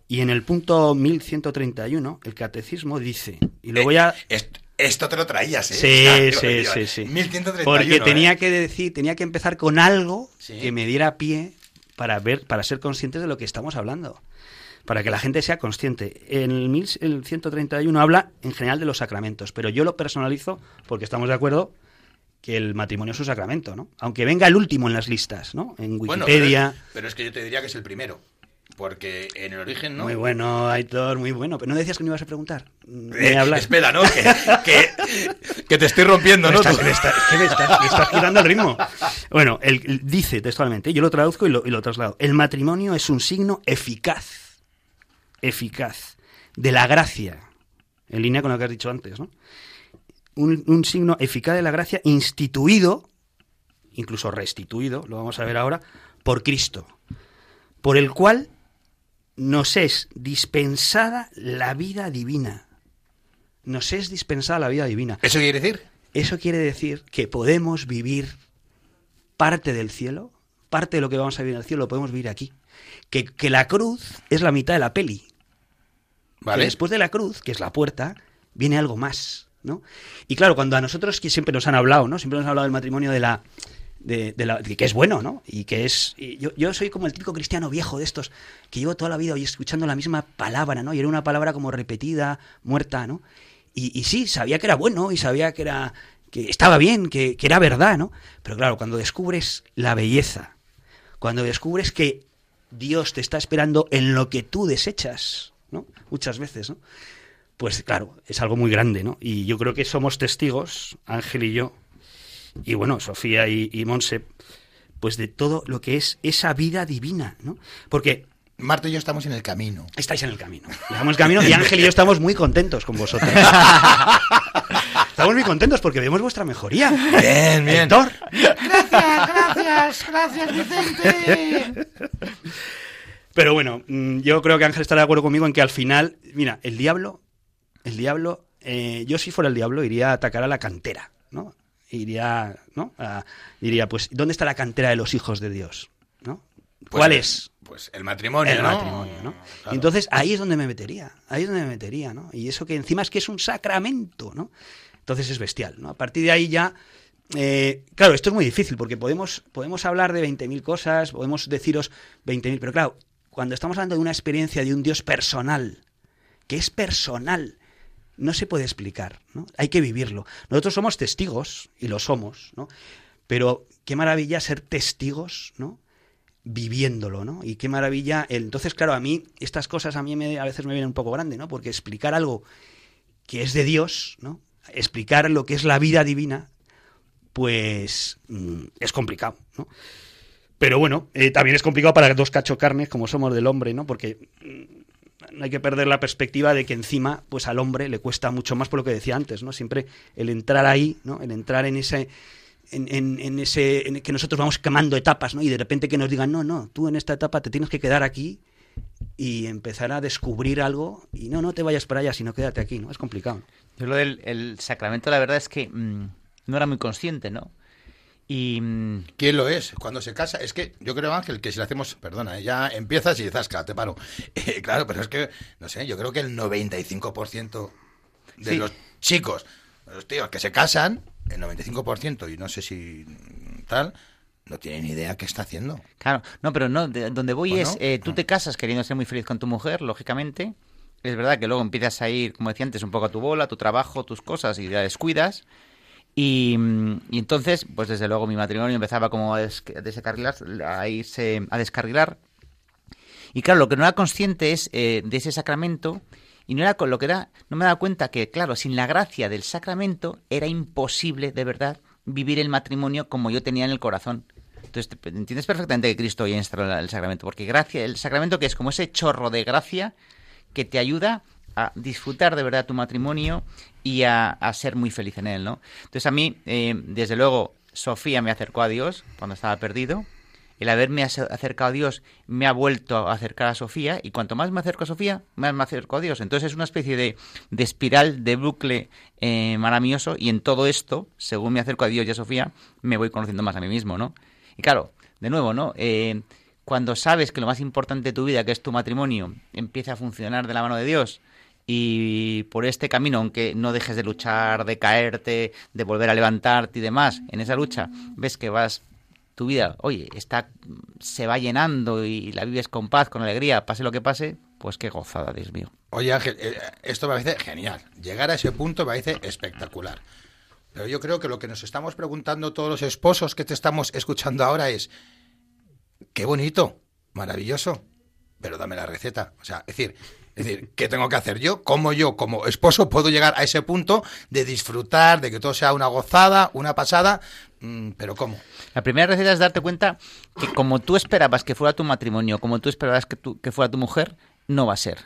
Speaker 4: y en el punto 1131 el catecismo dice, y lo voy a...
Speaker 2: Eh, est- esto te lo traías, ¿eh?
Speaker 4: Sí,
Speaker 2: Ah,
Speaker 4: sí,
Speaker 2: digo,
Speaker 4: sí, sí.
Speaker 2: 1131,
Speaker 4: Porque tenía
Speaker 2: ¿eh?
Speaker 4: que decir, tenía que empezar con algo
Speaker 2: Sí.
Speaker 4: que me diera pie para ver, para ser conscientes de lo que estamos hablando. Para que la gente sea consciente. En el 1131 habla en general de los sacramentos, pero yo lo personalizo porque estamos de acuerdo que el matrimonio es un sacramento, ¿no? Aunque venga el último en las listas, ¿no? En
Speaker 2: Bueno,
Speaker 4: Wikipedia.
Speaker 2: pero, es, pero es que yo te diría que es el primero. Porque en el origen, ¿no?
Speaker 4: Muy bueno, Aitor, muy bueno. Pero no decías que me ibas a preguntar.
Speaker 2: Eh, espera, ¿no? Que, que, que te estoy rompiendo, ¿no?
Speaker 4: estás, me estás- que me estás- me estás quitando el ritmo. Bueno, él, él dice textualmente, yo lo traduzco y lo, y lo traslado. El matrimonio es un signo eficaz, eficaz, de la gracia, en línea con lo que has dicho antes, ¿no? Un, un signo eficaz de la gracia instituido, incluso restituido, lo vamos a ver ahora, por Cristo, por el cual nos es dispensada la vida divina. Nos es dispensada la vida divina.
Speaker 2: ¿Eso quiere decir?
Speaker 4: Eso quiere decir que podemos vivir parte del cielo, parte de lo que vamos a vivir en el cielo lo podemos vivir aquí. Que, que la cruz es la mitad de la peli. Que
Speaker 2: ¿Vale?
Speaker 4: después de la cruz, que es la puerta, viene algo más, Y claro, cuando a nosotros que siempre nos han hablado, ¿no? Siempre nos han hablado del matrimonio de la... De, de la- que es bueno, ¿no? Y que es... yo, yo soy como el típico cristiano viejo de estos, que llevo toda la vida hoy escuchando la misma palabra, ¿no? Y era una palabra como repetida, muerta, ¿no? Y, y sí, sabía que era bueno y sabía que era que estaba bien, que, que era verdad, ¿no? Pero claro, cuando descubres la belleza, cuando descubres que Dios te está esperando en lo que tú desechas, ¿no? Muchas veces, ¿no? Pues claro, es algo muy grande, ¿no? Y yo creo que somos testigos, Ángel y yo, y bueno, Sofía y, y Monse, pues de todo lo que es esa vida divina, ¿no? Porque
Speaker 2: Marta y yo estamos en el camino.
Speaker 4: estáis en el camino. Estamos en el camino y Ángel y yo estamos muy contentos con vosotros. Estamos muy contentos porque vemos vuestra mejoría.
Speaker 2: Bien, bien.
Speaker 4: Héctor.
Speaker 2: Gracias, gracias, Vicente.
Speaker 4: Pero bueno, mm, yo creo que Ángel estará de acuerdo conmigo en que al final, mira, el diablo, el diablo, eh, yo si fuera el diablo iría a atacar a la cantera, ¿no? Iría, ¿no? A- diría, pues, ¿dónde está la cantera de los hijos de Dios? ¿No? ¿Cuál es?
Speaker 2: Pues el matrimonio,
Speaker 4: el
Speaker 2: ¿no?
Speaker 4: matrimonio, ¿no?
Speaker 2: Claro.
Speaker 4: Entonces ahí es donde me metería, ahí es donde me metería, ¿no? Y eso que encima es que es un sacramento, ¿no? Entonces es bestial, ¿no? A partir de ahí ya, eh, claro, esto es muy difícil porque podemos, podemos hablar de 20.000 cosas, podemos deciros 20.000, pero claro, cuando estamos hablando de una experiencia de un Dios personal, que es personal, no se puede explicar, ¿no? Hay que vivirlo. Nosotros somos testigos, y lo somos, ¿no? Pero qué maravilla ser testigos, ¿no? viviéndolo, ¿no? Y qué maravilla. Entonces, claro, a mí estas cosas a mí me, a veces me vienen un poco grande, ¿no? Porque explicar algo que es de Dios, ¿no? Explicar lo que es la vida divina, pues mm, es complicado, ¿no? Pero bueno, eh, también es complicado para dos cachocarnes como somos del hombre, ¿no? Porque mm, no hay que perder la perspectiva de que encima, pues al hombre le cuesta mucho más por lo que decía antes, ¿no? Siempre el entrar ahí, ¿no? El entrar en ese en, en- ese en que nosotros vamos quemando etapas, ¿no? Y de repente que nos digan, no, no, tú en esta etapa te tienes que quedar aquí y empezar a descubrir algo y no, no te vayas para allá, sino quédate aquí, ¿no? Es complicado.
Speaker 5: Yo lo del el sacramento, la verdad es que mm, no era muy consciente, ¿no? Y mm,
Speaker 2: ¿Quién lo es cuando se casa? Es que yo creo, Ángel, que si le hacemos, perdona, eh, ya empiezas y zasca, te paro. Eh, claro, pero es que, no sé, yo creo que el 95% de
Speaker 5: Sí.
Speaker 2: los chicos, de los tíos que se casan, el 95%, y no sé si tal, no tienen idea qué está haciendo.
Speaker 5: Claro, no, pero no, de- donde voy
Speaker 2: Bueno,
Speaker 5: es, eh, tú
Speaker 2: no.
Speaker 5: te casas queriendo ser muy feliz con tu mujer, lógicamente. Es verdad que luego empiezas a ir, como decía antes, un poco a tu bola, a tu trabajo, tus cosas y la descuidas. Y, entonces, pues desde luego mi matrimonio empezaba como a, des- a descarrilar, a irse a descarrilar. Y claro, lo que no era consciente es eh, de ese sacramento y no era con lo que era, no me daba cuenta que, claro, sin la gracia del sacramento era imposible de verdad vivir el matrimonio como yo tenía en el corazón. Entonces, entiendes perfectamente que Cristo ya instaló el sacramento, porque gracia, el sacramento que es como ese chorro de gracia que te ayuda disfrutar de verdad tu matrimonio y a, ser muy feliz en él, ¿no? Entonces a mí, eh, desde luego, Sofía me acercó a Dios cuando estaba perdido. El haberme ace- acercado a Dios me ha vuelto a acercar a Sofía y cuanto más me acerco a Sofía, más me acerco a Dios. Entonces es una especie de, de espiral, de bucle eh, maravilloso y en todo esto, según me acerco a Dios y a Sofía, me voy conociendo más a mí mismo, ¿no? Y claro, de nuevo, ¿no? Eh, cuando sabes que lo más importante de tu vida, que es tu matrimonio, empieza a funcionar de la mano de Dios y por este camino, aunque no dejes de luchar, de caerte, de volver a levantarte y demás, en esa lucha ves que vas tu vida, oye, está se va llenando y la vives con paz, con alegría, pase lo que pase, pues qué gozada, Dios mío.
Speaker 2: Oye, Ángel, eh, esto me parece genial. Llegar a ese punto me parece espectacular. Pero yo creo que lo que nos estamos preguntando todos los esposos que te estamos escuchando ahora es, qué bonito, maravilloso, pero dame la receta. O sea, es decir, es decir, ¿qué tengo que hacer yo? ¿Cómo yo, como esposo, puedo llegar a ese punto de disfrutar, de que todo sea una gozada, una pasada? Mm, pero ¿cómo?
Speaker 5: La primera receta es darte cuenta que como tú esperabas que fuera tu matrimonio, como tú esperabas que, tu- que fuera tu mujer, no va a ser.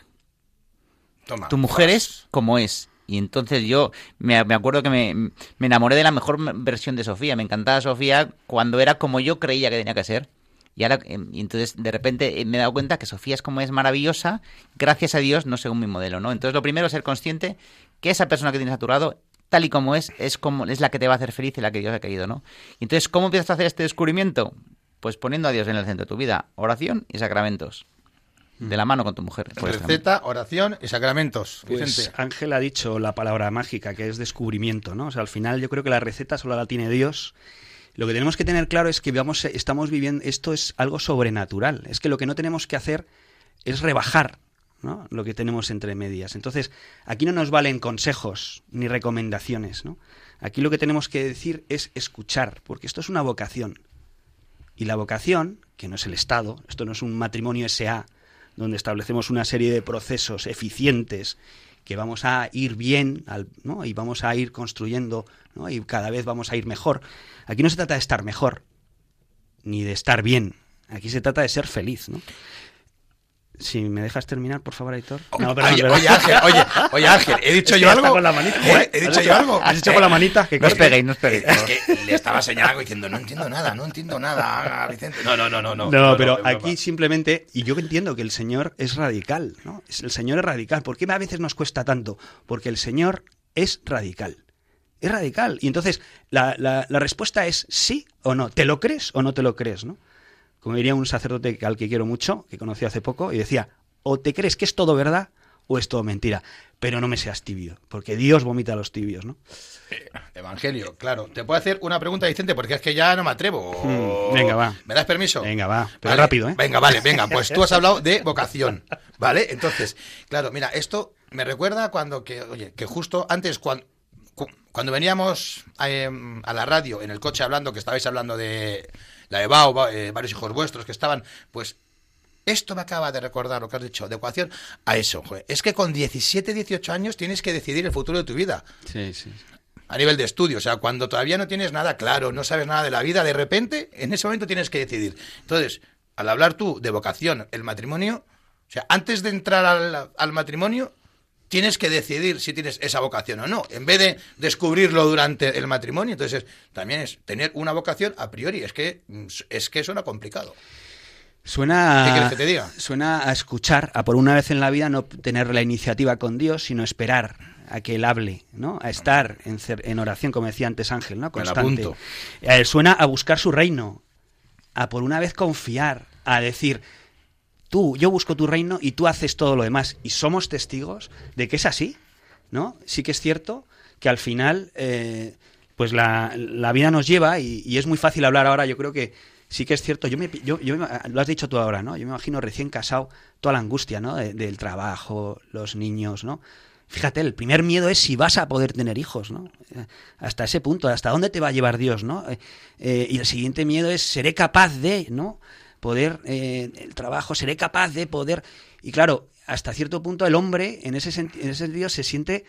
Speaker 2: Toma.
Speaker 5: Tu mujer es como es. Y entonces yo me, me acuerdo que me, me enamoré de la mejor versión de Sofía. Me encantaba Sofía cuando era como yo creía que tenía que ser. Y ahora, em, y entonces de repente eh, me he dado cuenta que Sofía es como es maravillosa, gracias a Dios, no según mi modelo, ¿no? Entonces lo primero es ser consciente que esa persona que tienes a tu lado, tal y como es, es como es la que te va a hacer feliz y la que Dios ha querido, ¿no? Y entonces, ¿cómo empiezas a hacer este descubrimiento? Pues poniendo a Dios en el centro de tu vida, oración y sacramentos. De la mano con tu mujer.
Speaker 2: Receta, oración y sacramentos.
Speaker 4: Pues. Ángel ha dicho la palabra mágica, que es descubrimiento, ¿no? O sea, al final yo creo que la receta solo la tiene Dios. Lo que tenemos que tener claro es que estamos viviendo, esto es algo sobrenatural. Es que lo que no tenemos que hacer es rebajar lo que tenemos entre medias. Entonces, aquí no nos valen consejos ni recomendaciones. Aquí lo que tenemos que decir es escuchar, porque esto es una vocación. Y la vocación, que no es el Estado, esto no es un matrimonio SA, donde establecemos una serie de procesos eficientes que vamos a ir bien al- ¿no? y vamos a ir construyendo ¿no? y cada vez vamos a ir mejor. Aquí no se trata de estar mejor, ni de estar bien. Aquí se trata de ser feliz. ¿no? Si me dejas terminar, por favor, Aitor. No, perdón,
Speaker 2: oye,
Speaker 4: perdón.
Speaker 2: oye, Ángel, oye, oye, Ángel, he dicho
Speaker 4: Es
Speaker 2: yo algo.
Speaker 4: con la manita.
Speaker 2: ¿Eh? He dicho
Speaker 4: Has
Speaker 2: yo algo.
Speaker 4: Has hecho con la manita. que
Speaker 5: No os peguéis, no os peguéis.
Speaker 2: Es que le estaba señalando diciendo, no entiendo nada, no entiendo nada, Vicente. No, no, no, no. No,
Speaker 4: No, pero aquí simplemente, y yo entiendo que el Señor es radical, ¿no? El Señor es radical. ¿Por qué a veces nos cuesta tanto? Porque el Señor es radical. Es radical. Y entonces la, la- la respuesta es sí o no. ¿Te lo crees o no te lo crees, no? Como diría un sacerdote al que quiero mucho, que conocí hace poco, y decía, o te crees que es todo verdad o es todo mentira, pero no me seas tibio, porque Dios vomita a los tibios, ¿no?
Speaker 2: Eh, evangelio, claro. Te puedo hacer una pregunta, Vicente, porque es que ya no me atrevo.
Speaker 4: Mm, venga, va.
Speaker 2: ¿Me das permiso?
Speaker 4: Venga, va. Pero
Speaker 2: Vale,
Speaker 4: rápido, ¿eh?
Speaker 2: Venga, vale, venga. Pues tú has hablado de vocación, ¿vale? Entonces, claro, mira, esto me recuerda cuando que, oye, que justo antes cuando cuando veníamos eh, a la radio en el coche hablando que estabais hablando de la de Bau, eh, varios hijos vuestros que estaban, pues esto me acaba de recordar lo que has dicho, de ecuación, a eso. joder. Es que con 17, 18 años tienes que decidir el futuro de tu vida.
Speaker 4: Sí, sí.
Speaker 2: A nivel de estudio, o sea, cuando todavía no tienes nada claro, no sabes nada de la vida, de repente, en ese momento tienes que decidir. Entonces, al hablar tú de vocación, el matrimonio, o sea, antes de entrar al, al matrimonio, tienes que decidir si tienes esa vocación o no, en vez de descubrirlo durante el matrimonio. Entonces, también es tener una vocación a priori, es que, es que suena complicado.
Speaker 4: Suena,
Speaker 2: ¿Qué quieres que te diga?
Speaker 4: suena a escuchar, a por una vez en la vida no tener la iniciativa con Dios, sino esperar a que Él hable, ¿no? A estar en, oración, como decía antes Ángel, ¿no? Constante.
Speaker 2: apunto.
Speaker 4: Eh, suena a buscar su reino, a por una vez confiar, a decir, tú, yo busco tu reino y tú haces todo lo demás. Y somos testigos de que es así, ¿no? Sí que es cierto que al final, eh, pues la, la vida nos lleva y, y es muy fácil hablar ahora, yo creo que sí que es cierto, yo me, yo, lo has dicho tú ahora, ¿no? Yo me imagino recién casado, toda la angustia, ¿no? De- del trabajo, los niños, ¿no? Fíjate, el primer miedo es si vas a poder tener hijos, ¿no? Eh, Hasta ese punto, hasta dónde te va a llevar Dios, ¿no? Eh, y el siguiente miedo es seré capaz de, ¿no? Poder, eh, el trabajo, seré capaz de poder. Y claro, hasta cierto punto el hombre, en ese, en ese sentido, se siente,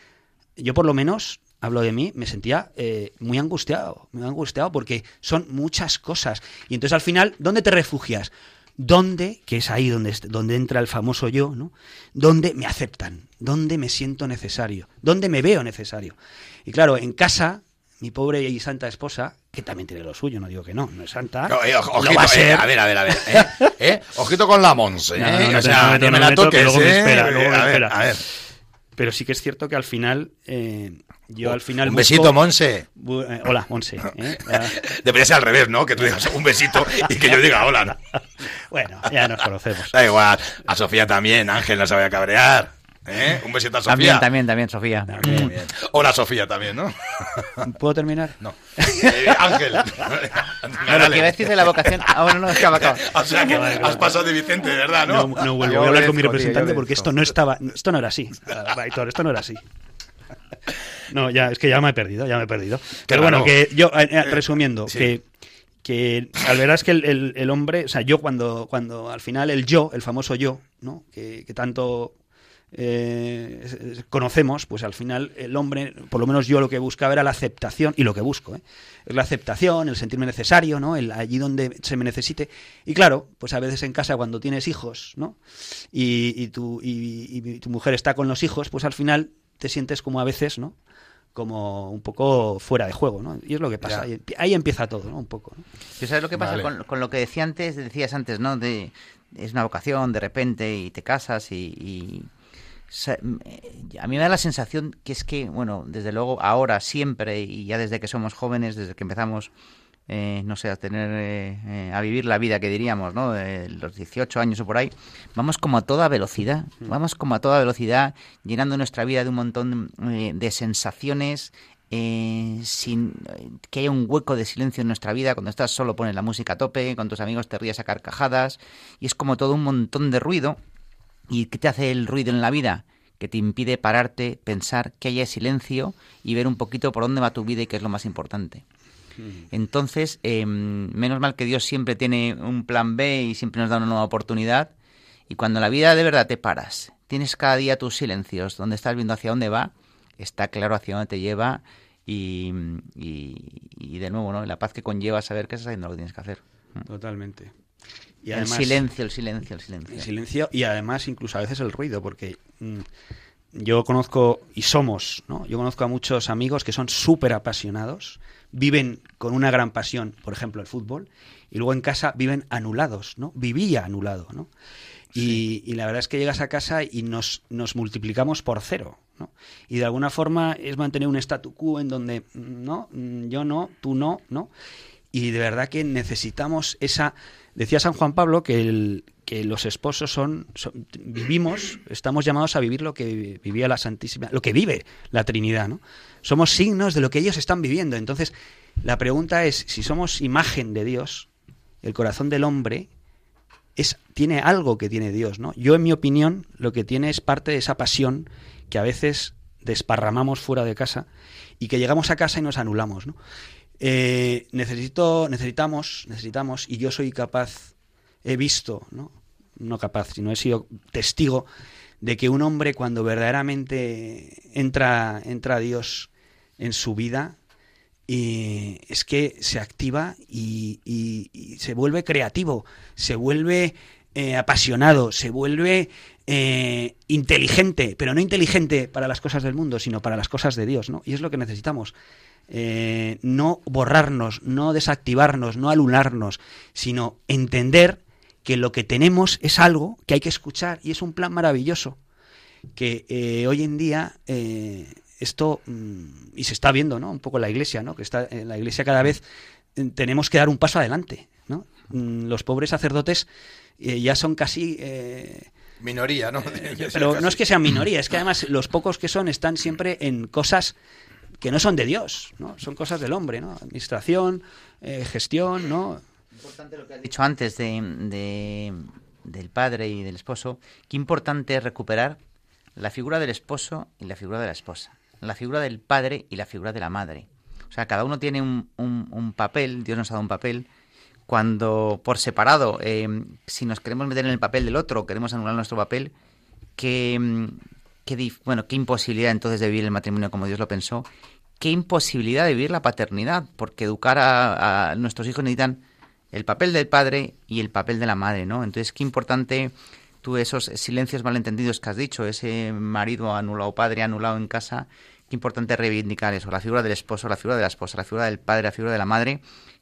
Speaker 4: yo por lo menos, hablo de mí, me sentía eh, muy angustiado, muy angustiado porque son muchas cosas. Y entonces al final, ¿dónde te refugias? ¿Dónde, que es ahí donde, donde entra el famoso yo, ¿no? ¿Dónde me aceptan? ¿Dónde me siento necesario? ¿Dónde me veo necesario? Y claro, en casa, mi pobre y santa esposa, que también tiene lo suyo, no digo que no, no es santa,
Speaker 2: No, eh, ojito,
Speaker 4: va a
Speaker 2: eh,
Speaker 4: ser.
Speaker 2: a ver, a ver, a ver. ¿eh? ¿Eh? Ojito con la Monse.
Speaker 4: No,
Speaker 2: ¿eh?
Speaker 4: no, no
Speaker 2: o sea,
Speaker 4: no me
Speaker 2: la toques,
Speaker 4: luego me
Speaker 2: ¿eh?
Speaker 4: espera, luego me
Speaker 2: a ver,
Speaker 4: espera.
Speaker 2: a ver.
Speaker 4: Pero sí que es cierto que al final, eh, yo al final...
Speaker 2: Un
Speaker 4: busco-
Speaker 2: besito, Monse.
Speaker 4: Bu- eh, hola, Monse. ¿eh?
Speaker 2: Debería ser al revés, ¿no? Que tú digas un besito y que yo diga hola. ¿no?
Speaker 4: bueno, ya nos conocemos.
Speaker 2: Da igual. A Sofía también, Ángel no se vaya a cabrear. ¿Eh? Un besito a Sofía.
Speaker 5: También, también, también, Sofía.
Speaker 2: Muy bien. Hola Sofía también, ¿no?
Speaker 4: ¿Puedo terminar?
Speaker 2: No. Eh, Ángel.
Speaker 5: No, lo que iba a decir de la vocación. Ah, bueno, no, acaba, acaba.
Speaker 2: O sea que has pasado de Vicente, de verdad,
Speaker 4: No,
Speaker 2: ¿no?
Speaker 4: no vuelvo.
Speaker 5: Yo
Speaker 4: Voy a hablar con mi
Speaker 5: tío,
Speaker 4: representante porque esto no estaba, esto no era así. Ah, Aitor, esto no era así. No, ya, es que ya me he perdido, ya me he perdido. Pero
Speaker 2: Claro.
Speaker 4: bueno, que yo, eh, eh, resumiendo,
Speaker 2: sí.
Speaker 4: que, que al verás que el, el- el hombre, o sea, yo cuando, cuando al final el yo, el famoso yo, ¿no? Que, que tanto eh, conocemos, pues al final el hombre, por lo menos yo lo que buscaba era la aceptación, y lo que busco, ¿eh? es la aceptación, el sentirme necesario, ¿no? El allí donde se me necesite. Y claro, pues a veces en casa cuando tienes hijos, ¿no? Y, y tu, y, y tu mujer está con los hijos, pues al final te sientes como a veces, ¿no? Como un poco fuera de juego, ¿no? Y es lo que pasa.
Speaker 2: Ya.
Speaker 4: Ahí, ahí empieza todo, ¿no? Un poco. ¿no?
Speaker 5: ¿Tú sabes lo que pasa
Speaker 2: Vale.
Speaker 5: con, con lo que decía antes, decías antes, ¿no? De, es una vocación de repente y te casas y... y- a mí me da la sensación que es que, bueno, desde luego ahora, siempre y ya desde que somos jóvenes, desde que empezamos, eh, no sé, a tener, eh, eh, a vivir la vida que diríamos, ¿no? De los 18 años o por ahí, vamos como a toda velocidad, vamos como a toda velocidad, llenando nuestra vida de un montón eh, de sensaciones, eh, sin eh, que haya un hueco de silencio en nuestra vida. Cuando estás solo pones la música a tope, con tus amigos te ríes a carcajadas y es como todo un montón de ruido. ¿Y qué te hace el ruido en la vida? Que te impide pararte, pensar, que haya silencio y ver un poquito por dónde va tu vida y qué es lo más importante. Entonces, eh, menos mal que Dios siempre tiene un plan B y siempre nos da una nueva oportunidad. Y cuando la vida de verdad te paras, tienes cada día tus silencios, donde estás viendo hacia dónde va, está claro hacia dónde te lleva y, y- y de nuevo, ¿no? La paz que conlleva saber que estás haciendo lo que tienes que hacer.
Speaker 4: Totalmente. Y
Speaker 5: el silencio, el silencio, el silencio.
Speaker 4: El silencio y además incluso a veces el ruido, porque mm, yo conozco y somos, ¿no? Yo conozco a muchos amigos que son súper apasionados, viven con una gran pasión, por ejemplo, el fútbol, y luego en casa viven anulados, ¿no? Vivía anulado, ¿no? Y, y la verdad es que llegas a casa y nos, nos multiplicamos por cero, ¿no? Y de alguna forma es mantener un statu quo en donde, mm, no, Mm, yo no, tú no, ¿no? y de verdad que necesitamos esa... Decía San Juan Pablo que, los esposos son, son- vivimos, estamos llamados a vivir lo que vivía la Santísima, lo que vive la Trinidad, ¿no? Somos signos de lo que ellos están viviendo. Entonces, la pregunta es si somos imagen de Dios, el corazón del hombre es tiene algo que tiene Dios, ¿no? Yo en mi opinión lo que tiene es parte de esa pasión que a veces desparramamos fuera de casa y que llegamos a casa y nos anulamos, ¿no? Eh, necesito, necesitamos, necesitamos, y yo soy capaz, he visto, ¿no? No capaz, sino he sido testigo de que un hombre cuando verdaderamente entra, entra a Dios en su vida, es que se activa y se vuelve creativo, se vuelve eh, apasionado, se vuelve eh, inteligente, pero no inteligente para las cosas del mundo, sino para las cosas de Dios, ¿no? Y es lo que necesitamos. Eh, no borrarnos, no desactivarnos, no alunarnos, sino entender que lo que tenemos es algo que hay que escuchar y es un plan maravilloso que eh, hoy en día esto mm, y se está viendo no un poco la iglesia no que está en la iglesia cada vez tenemos que dar un paso adelante no Mm, los pobres sacerdotes ya son casi
Speaker 2: Minoría, ¿no?
Speaker 4: pero no es que sean minoría es que además los pocos que son están siempre en cosas que no son de Dios no son cosas del hombre no administración eh, gestión no
Speaker 5: importante lo que has dicho antes de, de- del padre y del esposo, qué importante es recuperar la figura del esposo y la figura de la esposa, la figura del padre y la figura de la madre. O sea, cada uno tiene un, un- un papel, Dios nos ha dado un papel, cuando por separado, eh, si nos queremos meter en el papel del otro, queremos anular nuestro papel, qué, dif- bueno, qué imposibilidad entonces de vivir el matrimonio como Dios lo pensó, qué imposibilidad de vivir la paternidad, porque educar a, a nuestros hijos necesitan el papel del padre y el papel de la madre, ¿no? Entonces, qué importante tú esos silencios malentendidos que has dicho, ese marido anulado, padre anulado en casa, qué importante reivindicar eso, la figura del esposo, la figura de la esposa, la figura del padre, la figura de la madre,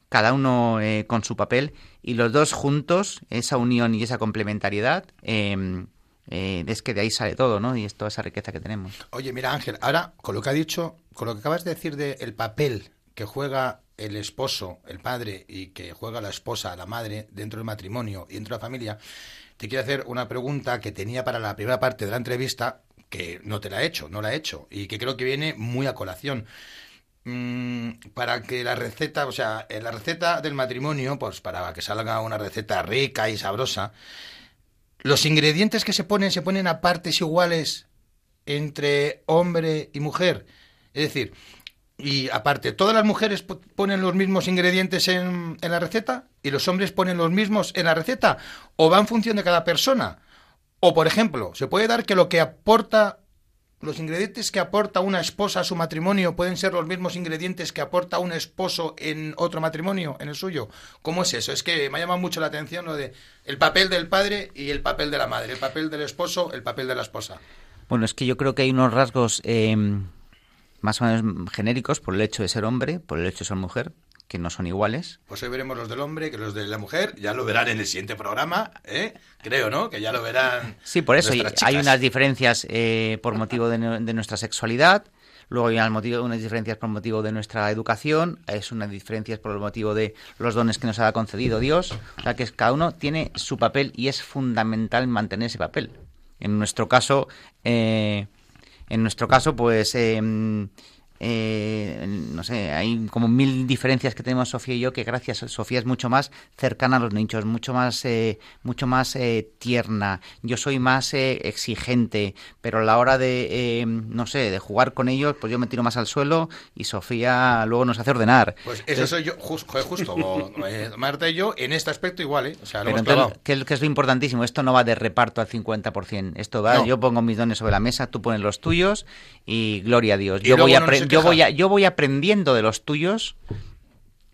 Speaker 5: cada uno eh, con su papel y los dos juntos, esa unión y esa complementariedad, eh, eh, es que de ahí sale todo, ¿no? Y es toda esa riqueza que tenemos.
Speaker 2: Oye, mira Ángel, ahora con lo que ha dicho, con lo que acabas de decir de el papel que juega el esposo, el padre, y que juega la esposa, la madre, dentro del matrimonio y dentro de la familia, te quiero hacer una pregunta que tenía para la primera parte de la entrevista, que no te la he hecho, no la he hecho, y que creo que viene muy a colación. Mm, para que la receta, o sea, en la receta del matrimonio, pues para que salga una receta rica y sabrosa, los ingredientes que se ponen se ponen a partes iguales entre hombre y mujer. Es decir, y aparte, ¿todas las mujeres po- ponen los mismos ingredientes en, en la receta? ¿Y los hombres ponen los mismos en la receta? ¿O va en función de cada persona? O, por ejemplo, ¿se puede dar que lo que aporta, los ingredientes que aporta una esposa a su matrimonio pueden ser los mismos ingredientes que aporta un esposo en otro matrimonio, en el suyo? ¿Cómo es eso? Es que me llama mucho la atención lo de el papel del padre y el papel de la madre, el papel del esposo, el papel de la esposa.
Speaker 5: Bueno, es que yo creo que hay unos rasgos eh, más o menos genéricos por el hecho de ser hombre, por el hecho de ser mujer, que no son iguales.
Speaker 2: Pues hoy veremos los del hombre que los de la mujer. Ya lo verán en el siguiente programa, ¿eh? Creo, ¿no? Que ya lo verán.
Speaker 5: Sí, por eso hay, unas diferencias eh, por motivo de, nu- de nuestra sexualidad, luego hay unas, diferencias por motivo de nuestra educación, es unas diferencias por el motivo de los dones que nos ha concedido Dios. O sea, que cada uno tiene su papel y es fundamental mantener ese papel. En nuestro caso, eh, en nuestro caso, pues, eh, no sé, hay como mil diferencias que tenemos Sofía y yo, que gracias Sofía es mucho más cercana a los nichos, mucho más, eh, mucho más eh, tierna. Yo soy más eh, exigente, pero a la hora de, eh, no sé, de jugar con ellos, pues yo me tiro más al suelo y Sofía luego nos hace ordenar.
Speaker 2: Pues eso soy yo, justo. o- eh, Marta y yo, en este aspecto igual, ¿eh? O sea, lo hemos
Speaker 5: entonces. ¿qué es, lo importantísimo? Esto no va de reparto al 50%. Esto va,
Speaker 2: No.
Speaker 5: yo pongo mis dones sobre la mesa, tú pones los tuyos y gloria a Dios.
Speaker 2: Y
Speaker 5: Yo voy,
Speaker 2: se
Speaker 5: yo, voy a- yo voy aprendiendo de los tuyos,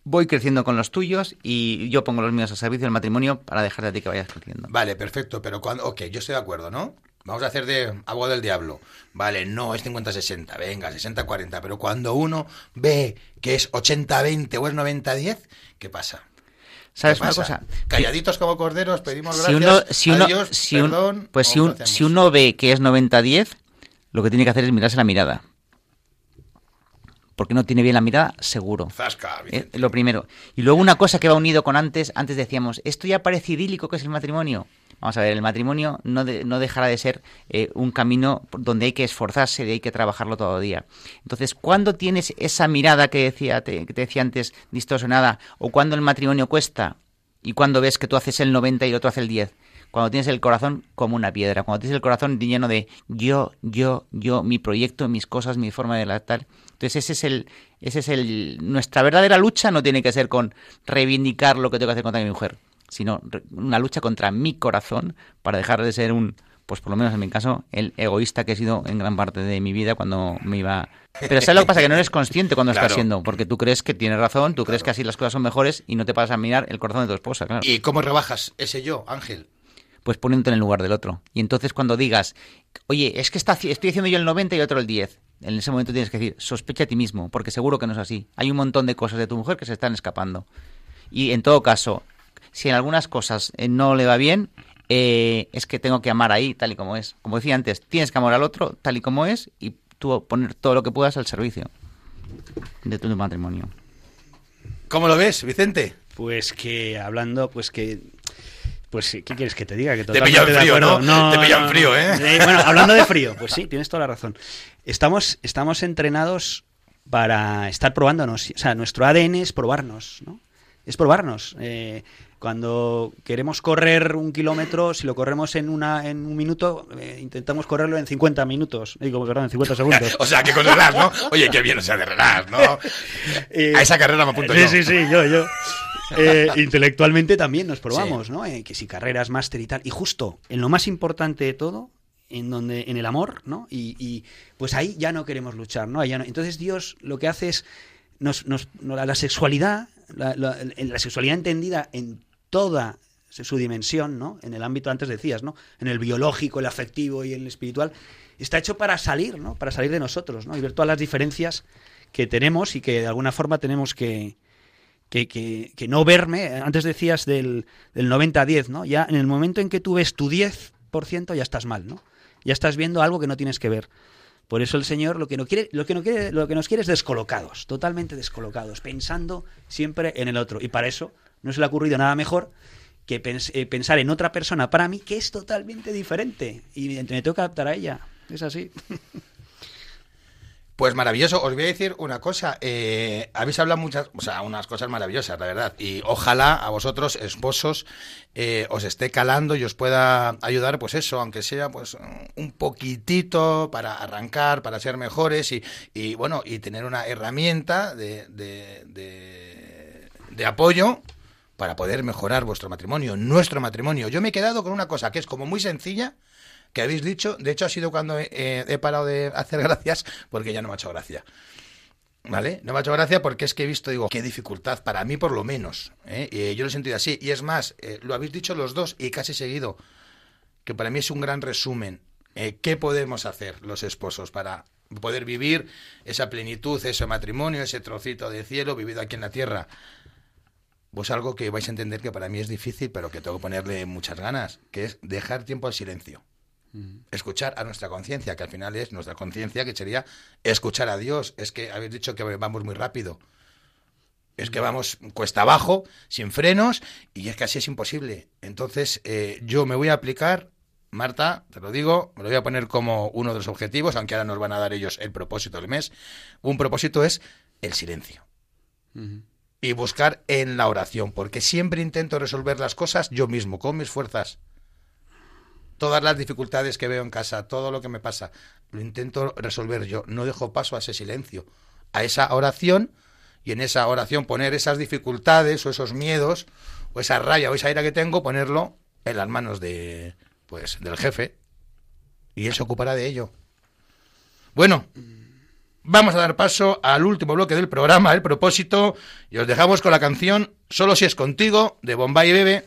Speaker 5: voy creciendo con los tuyos y yo pongo los míos al servicio del matrimonio para dejar de ti que vayas creciendo.
Speaker 2: Vale, perfecto, pero cuando. Ok, yo estoy de acuerdo, ¿no? Vamos a hacer de abogado del diablo. Vale, no, es 50-60, venga, 60-40, pero cuando uno ve que es 80-20 o es 90-10, ¿qué pasa?
Speaker 5: ¿Sabes
Speaker 2: ¿Qué
Speaker 5: una
Speaker 2: pasa?
Speaker 5: cosa?
Speaker 2: Calladitos como corderos, pedimos
Speaker 5: Si
Speaker 2: gracias.
Speaker 5: uno, si uno,
Speaker 2: adiós,
Speaker 5: si un-
Speaker 2: perdón,
Speaker 5: pues si, un- si uno ve que es 90-10, lo que tiene que hacer es mirarse la mirada. Porque no tiene bien la mirada, seguro.
Speaker 2: Zasca,
Speaker 5: Eh, lo primero. Y luego una cosa que va unido con antes, antes decíamos, esto ya parece idílico que es el matrimonio. Vamos a ver, el matrimonio no, de- no dejará de ser eh, un camino donde hay que esforzarse, de hay que trabajarlo todo día. Entonces, ¿cuándo tienes esa mirada que decía, te, que te decía antes distorsionada? ¿O cuando el matrimonio cuesta? ¿Y cuando ves que tú haces el 90 y el otro hace el 10? Cuando tienes el corazón como una piedra, cuando tienes el corazón lleno de yo, yo, yo, mi proyecto, mis cosas, mi forma de la tal. Entonces ese es el, ese es el, nuestra verdadera lucha no tiene que ser con reivindicar lo que tengo que hacer contra mi mujer, sino una lucha contra mi corazón para dejar de ser un, pues por lo menos en mi caso, el egoísta que he sido en gran parte de mi vida cuando me iba... Pero ¿sabes lo que pasa? Que no eres consciente cuando
Speaker 2: Claro.
Speaker 5: estás siendo, porque tú crees que tienes razón, tú crees que así las cosas son mejores y no te pasas a mirar el corazón de tu esposa, claro
Speaker 2: ¿Y cómo rebajas ese yo, Ángel?
Speaker 5: pues poniéndote en el lugar del otro. Y entonces cuando digas, oye, es que está, estoy haciendo yo el 90 y otro el 10, en ese momento tienes que decir, sospecha a ti mismo, porque seguro que no es así. Hay un montón de cosas de tu mujer que se están escapando. Y en todo caso, si en algunas cosas eh, no le va bien, eh, es que tengo que amar ahí tal y como es. Como decía antes, tienes que amar al otro tal y como es y tú poner todo lo que puedas al servicio de tu matrimonio.
Speaker 2: ¿Cómo lo ves, Vicente?
Speaker 4: Pues que hablando, pues que. Pues sí, ¿qué quieres que te diga? Que
Speaker 2: Te pilla en
Speaker 4: totalmente de
Speaker 2: frío,
Speaker 4: acuerdo.
Speaker 2: ¿no? Te pilla en frío, ¿eh?
Speaker 4: bueno, hablando de frío, pues sí, tienes toda la razón. Estamos, estamos entrenados para estar probándonos. O sea, nuestro ADN es probarnos, ¿no? Es probarnos. Eh, cuando queremos correr un kilómetro, si lo corremos en una en un minuto, eh, intentamos correrlo en 50 minutos. Digo, perdón, en 50 segundos.
Speaker 2: O sea, que con relax, ¿no? Oye, qué bien o sea de relax, ¿no?
Speaker 4: Eh,
Speaker 2: A esa carrera me apunto
Speaker 4: sí,
Speaker 2: yo.
Speaker 4: Sí, sí, yo, yo. Eh, intelectualmente también nos probamos, ¿no? Eh, que si carreras, máster y tal. Y justo en lo más importante de todo, en donde en el amor, ¿no? Y, y, pues ahí ya no queremos luchar, ¿no? Ahí ya no- Entonces Dios lo que hace es nos, nos- no, la, la sexualidad, la, la- la sexualidad entendida en toda su dimensión, ¿no? En el ámbito antes decías, ¿no? En el biológico, el afectivo y el espiritual, está hecho para salir, ¿no? Para salir de nosotros, ¿no? Y ver todas las diferencias que tenemos y que de alguna forma tenemos que, que, que- que no verme. Antes decías del, del 90-10, ¿no? Ya en el momento en que tú ves tu 10%, ya estás mal, ¿no? Ya estás viendo algo que no tienes que ver. Por eso el Señor lo que, no quiere, lo, que no quiere, lo que nos quiere es descolocados, totalmente descolocados, pensando siempre en el otro. Y para eso no se le ha ocurrido nada mejor que eh, pensar en otra persona para mí que es totalmente diferente. Y me tengo que adaptar a ella. Es así.
Speaker 2: Pues maravilloso. Os voy a decir una cosa. eh, habéis hablado muchas, o sea, unas cosas maravillosas, la verdad. Y ojalá a vosotros, esposos, eh, os esté calando y os pueda ayudar, pues eso, aunque sea pues un poquitito para arrancar, para ser mejores y, y, bueno, y tener una herramienta de, de, de- de apoyo para poder mejorar vuestro matrimonio, nuestro matrimonio. Yo me he quedado con una cosa que es como muy sencilla, que habéis dicho, de hecho ha sido cuando he, he- parado de hacer gracias, porque ya no me ha hecho gracia. ¿Vale? No me ha hecho gracia porque es que he visto, digo, qué dificultad, para mí por lo menos. ¿eh? Y yo lo he sentido así. Y es más, eh, lo habéis dicho los dos y casi seguido, que para mí es un gran resumen. Eh, ¿Qué podemos hacer los esposos para poder vivir esa plenitud, ese matrimonio, ese trocito de cielo vivido aquí en la tierra? Pues algo que vais a entender que para mí es difícil, pero que tengo que ponerle muchas ganas, que es dejar tiempo al silencio escuchar a nuestra conciencia, que al final es nuestra conciencia, que sería escuchar a Dios. Es que habéis dicho que vamos muy rápido. Es que vamos cuesta abajo, sin frenos, y es que así es imposible. Entonces, eh, yo me voy a aplicar, Marta, te lo digo, me lo voy a poner como uno de los objetivos, aunque ahora nos van a dar ellos el propósito del mes. Un propósito es el silencio. Y buscar en la oración, porque siempre intento resolver las cosas yo mismo, con mis fuerzas todas las dificultades que veo en casa, todo lo que me pasa, lo intento resolver yo. No dejo paso a ese silencio, a esa oración y en esa oración poner esas dificultades o esos miedos o esa raya o esa ira que tengo, ponerlo en las manos de pues del jefe y él se ocupará de ello. Bueno, vamos a dar paso al último bloque del programa, el propósito, y os dejamos con la canción Solo si es contigo de Bombay Bebe.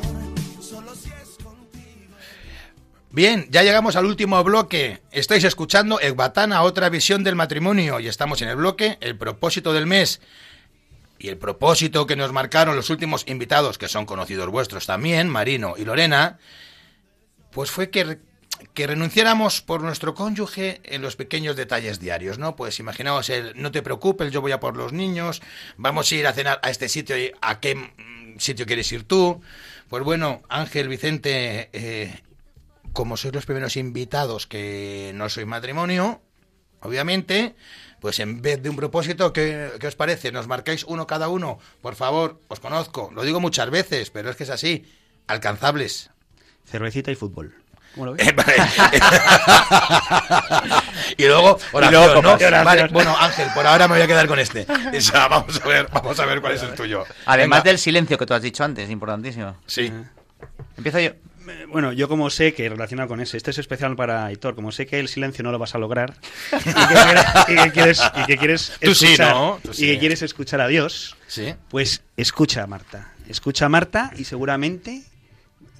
Speaker 2: Bien, ya llegamos al último bloque. Estáis escuchando Ecbatana, otra visión del matrimonio. Y estamos en el bloque, el propósito del mes. Y el propósito que nos marcaron los últimos invitados, que son conocidos vuestros también, Marino y Lorena, pues fue que, renunciáramos por nuestro cónyuge en los pequeños detalles diarios, ¿no? Pues imaginaos el, no te preocupes, yo voy a por los niños, vamos a ir a cenar a este sitio y a qué mm, sitio quieres ir tú. Pues bueno, Ángel, Vicente, eh, como sois los primeros invitados que no soy matrimonio, obviamente, pues en vez de un propósito, ¿qué, qué os parece? ¿Nos marcáis uno cada uno? Por favor, os conozco, lo digo muchas veces, pero es que es así, alcanzables.
Speaker 4: Cervecita y fútbol. ¿Cómo lo ves?
Speaker 2: Eh, vale. y luego, oración,
Speaker 4: luego
Speaker 2: ¿no?
Speaker 4: copas. Oración.
Speaker 2: Vale, bueno, Ángel, por ahora me voy a quedar con este. O sea, vamos a ver, vamos a ver cuál es el tuyo.
Speaker 5: Además
Speaker 2: Venga.
Speaker 5: del silencio que tú has dicho antes, importantísimo.
Speaker 2: Sí.
Speaker 5: Empiezo yo.
Speaker 4: Bueno, yo como sé que relacionado con ese, este es especial para Aitor, como sé que el silencio no lo vas a lograr y que, quieres- y que quieres, y que quieres
Speaker 2: Tú sí,
Speaker 4: escuchar,
Speaker 2: ¿no? Tú
Speaker 4: y que quieres escuchar a Dios,
Speaker 2: Sí.
Speaker 4: pues escucha a Marta. Escucha a Marta y seguramente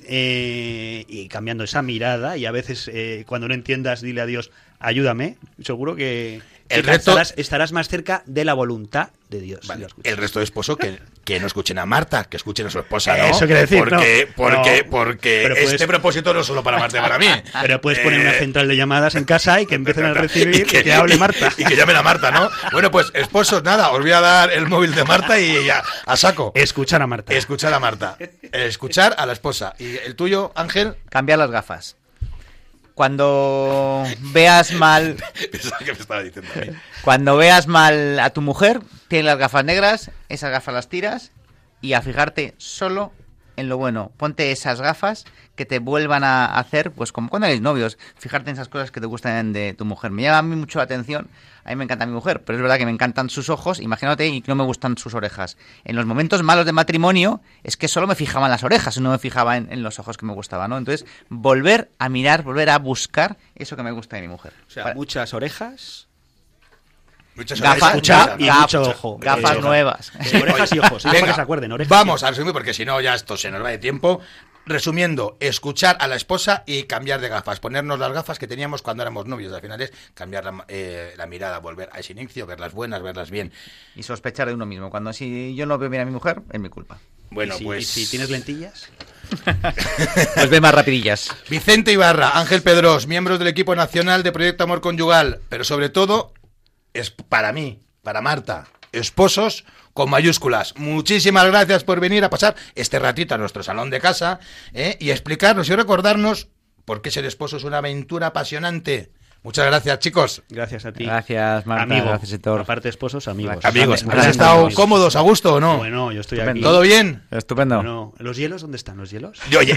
Speaker 4: eh, y cambiando esa mirada y a veces eh, cuando no entiendas dile a Dios ayúdame, seguro que,
Speaker 2: El
Speaker 4: que
Speaker 2: reto-
Speaker 4: estarás, estarás más cerca de la voluntad de Dios.
Speaker 2: Vale. El resto de esposo que, que no escuchen a Marta, que escuchen a su esposa, ¿no?
Speaker 4: Eso quiere decir,
Speaker 2: porque,
Speaker 4: no.
Speaker 2: porque,
Speaker 4: No.
Speaker 2: porque
Speaker 4: puedes-
Speaker 2: este propósito no es solo para Marta y para mí.
Speaker 4: Pero puedes poner
Speaker 2: Eh,
Speaker 4: una central de llamadas en casa y que empiecen a recibir y que,
Speaker 2: y
Speaker 4: hable Marta.
Speaker 2: Y, que llamen a Marta, ¿no? Bueno, pues esposos, nada, os voy a dar el móvil de Marta y ya, a saco.
Speaker 4: Escuchar a Marta.
Speaker 2: Escuchar a Marta. Escuchar a la esposa. ¿Y el tuyo, Ángel?
Speaker 5: Cambiar las gafas. Cuando veas mal,
Speaker 2: que me estaba diciendo a mí.
Speaker 5: cuando veas mal a tu mujer, tienes las gafas negras, esas gafas las tiras y a fijarte solo en lo bueno. Ponte esas gafas que te vuelvan a hacer, pues como cuando eres novios, fijarte en esas cosas que te gustan de tu mujer. Me llama a mí mucho la atención, a mí me encanta mi mujer, pero es verdad que me encantan sus ojos, imagínate, y no me gustan sus orejas. En los momentos malos de matrimonio es que solo me fijaba en las orejas, no me fijaba en, en los ojos que me gustaban, ¿no? Entonces, volver a mirar, volver a buscar eso que me gusta de mi mujer.
Speaker 4: O sea,
Speaker 5: Para-
Speaker 4: muchas orejas,
Speaker 2: Muchas
Speaker 5: Gafas,
Speaker 4: escucha y
Speaker 5: gafas,
Speaker 4: mucho ojo.
Speaker 5: gafas nuevas.
Speaker 4: Eh, orejas y ojos.
Speaker 2: Venga,
Speaker 4: que se acuerden. Orejas
Speaker 2: vamos a resumir porque si no ya esto se nos va de tiempo. Resumiendo, escuchar a la esposa y cambiar de gafas, ponernos las gafas que teníamos cuando éramos novios. Al final es cambiar la, eh, la mirada, volver a ese inicio, verlas buenas, verlas bien.
Speaker 5: Y sospechar de uno mismo. Cuando si yo no veo bien a mi mujer, es mi culpa.
Speaker 2: Bueno,
Speaker 4: ¿Y si,
Speaker 2: pues
Speaker 4: y si tienes lentillas,
Speaker 5: Pues ve más rapidillas.
Speaker 2: Vicente Ibarra, Ángel Pedros, miembros del equipo nacional de Proyecto Amor Conyugal, pero sobre todo es para mí, para Marta, esposos con mayúsculas. Muchísimas gracias por venir a pasar este ratito a nuestro salón de casa ¿eh? y explicarnos y recordarnos por qué ser esposo es una aventura apasionante. Muchas gracias, chicos.
Speaker 4: gracias a ti.
Speaker 5: Gracias, Marta.
Speaker 4: Amigo.
Speaker 5: Gracias, Héctor.
Speaker 4: Aparte esposos, amigos.
Speaker 5: Gracias.
Speaker 2: Amigos, ¿habéis estado
Speaker 4: amigos.
Speaker 2: cómodos, a gusto o no?
Speaker 4: Bueno, yo estoy
Speaker 5: Estupendo.
Speaker 4: aquí.
Speaker 2: ¿Todo bien?
Speaker 5: Estupendo.
Speaker 4: Bueno, ¿los hielos dónde están los hielos?
Speaker 2: Yo, yo,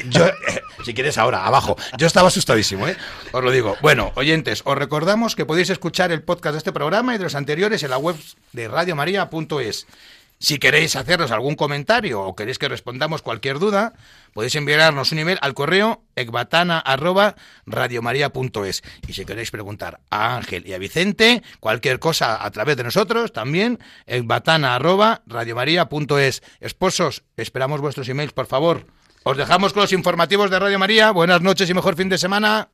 Speaker 2: si quieres ahora, abajo. Yo estaba asustadísimo, ¿eh? Os lo digo. Bueno, oyentes, os recordamos que podéis escuchar el podcast de este programa y de los anteriores en la web de radiomaria.es. Si queréis hacernos algún comentario o queréis que respondamos cualquier duda, podéis enviarnos un email al correo ecbatana@radiomaria.es. Y si queréis preguntar a Ángel y a Vicente cualquier cosa a través de nosotros, también ecbatana@radiomaria.es. Esposos, esperamos vuestros emails, por favor. Os dejamos con los informativos de Radio María. Buenas noches y mejor fin de semana.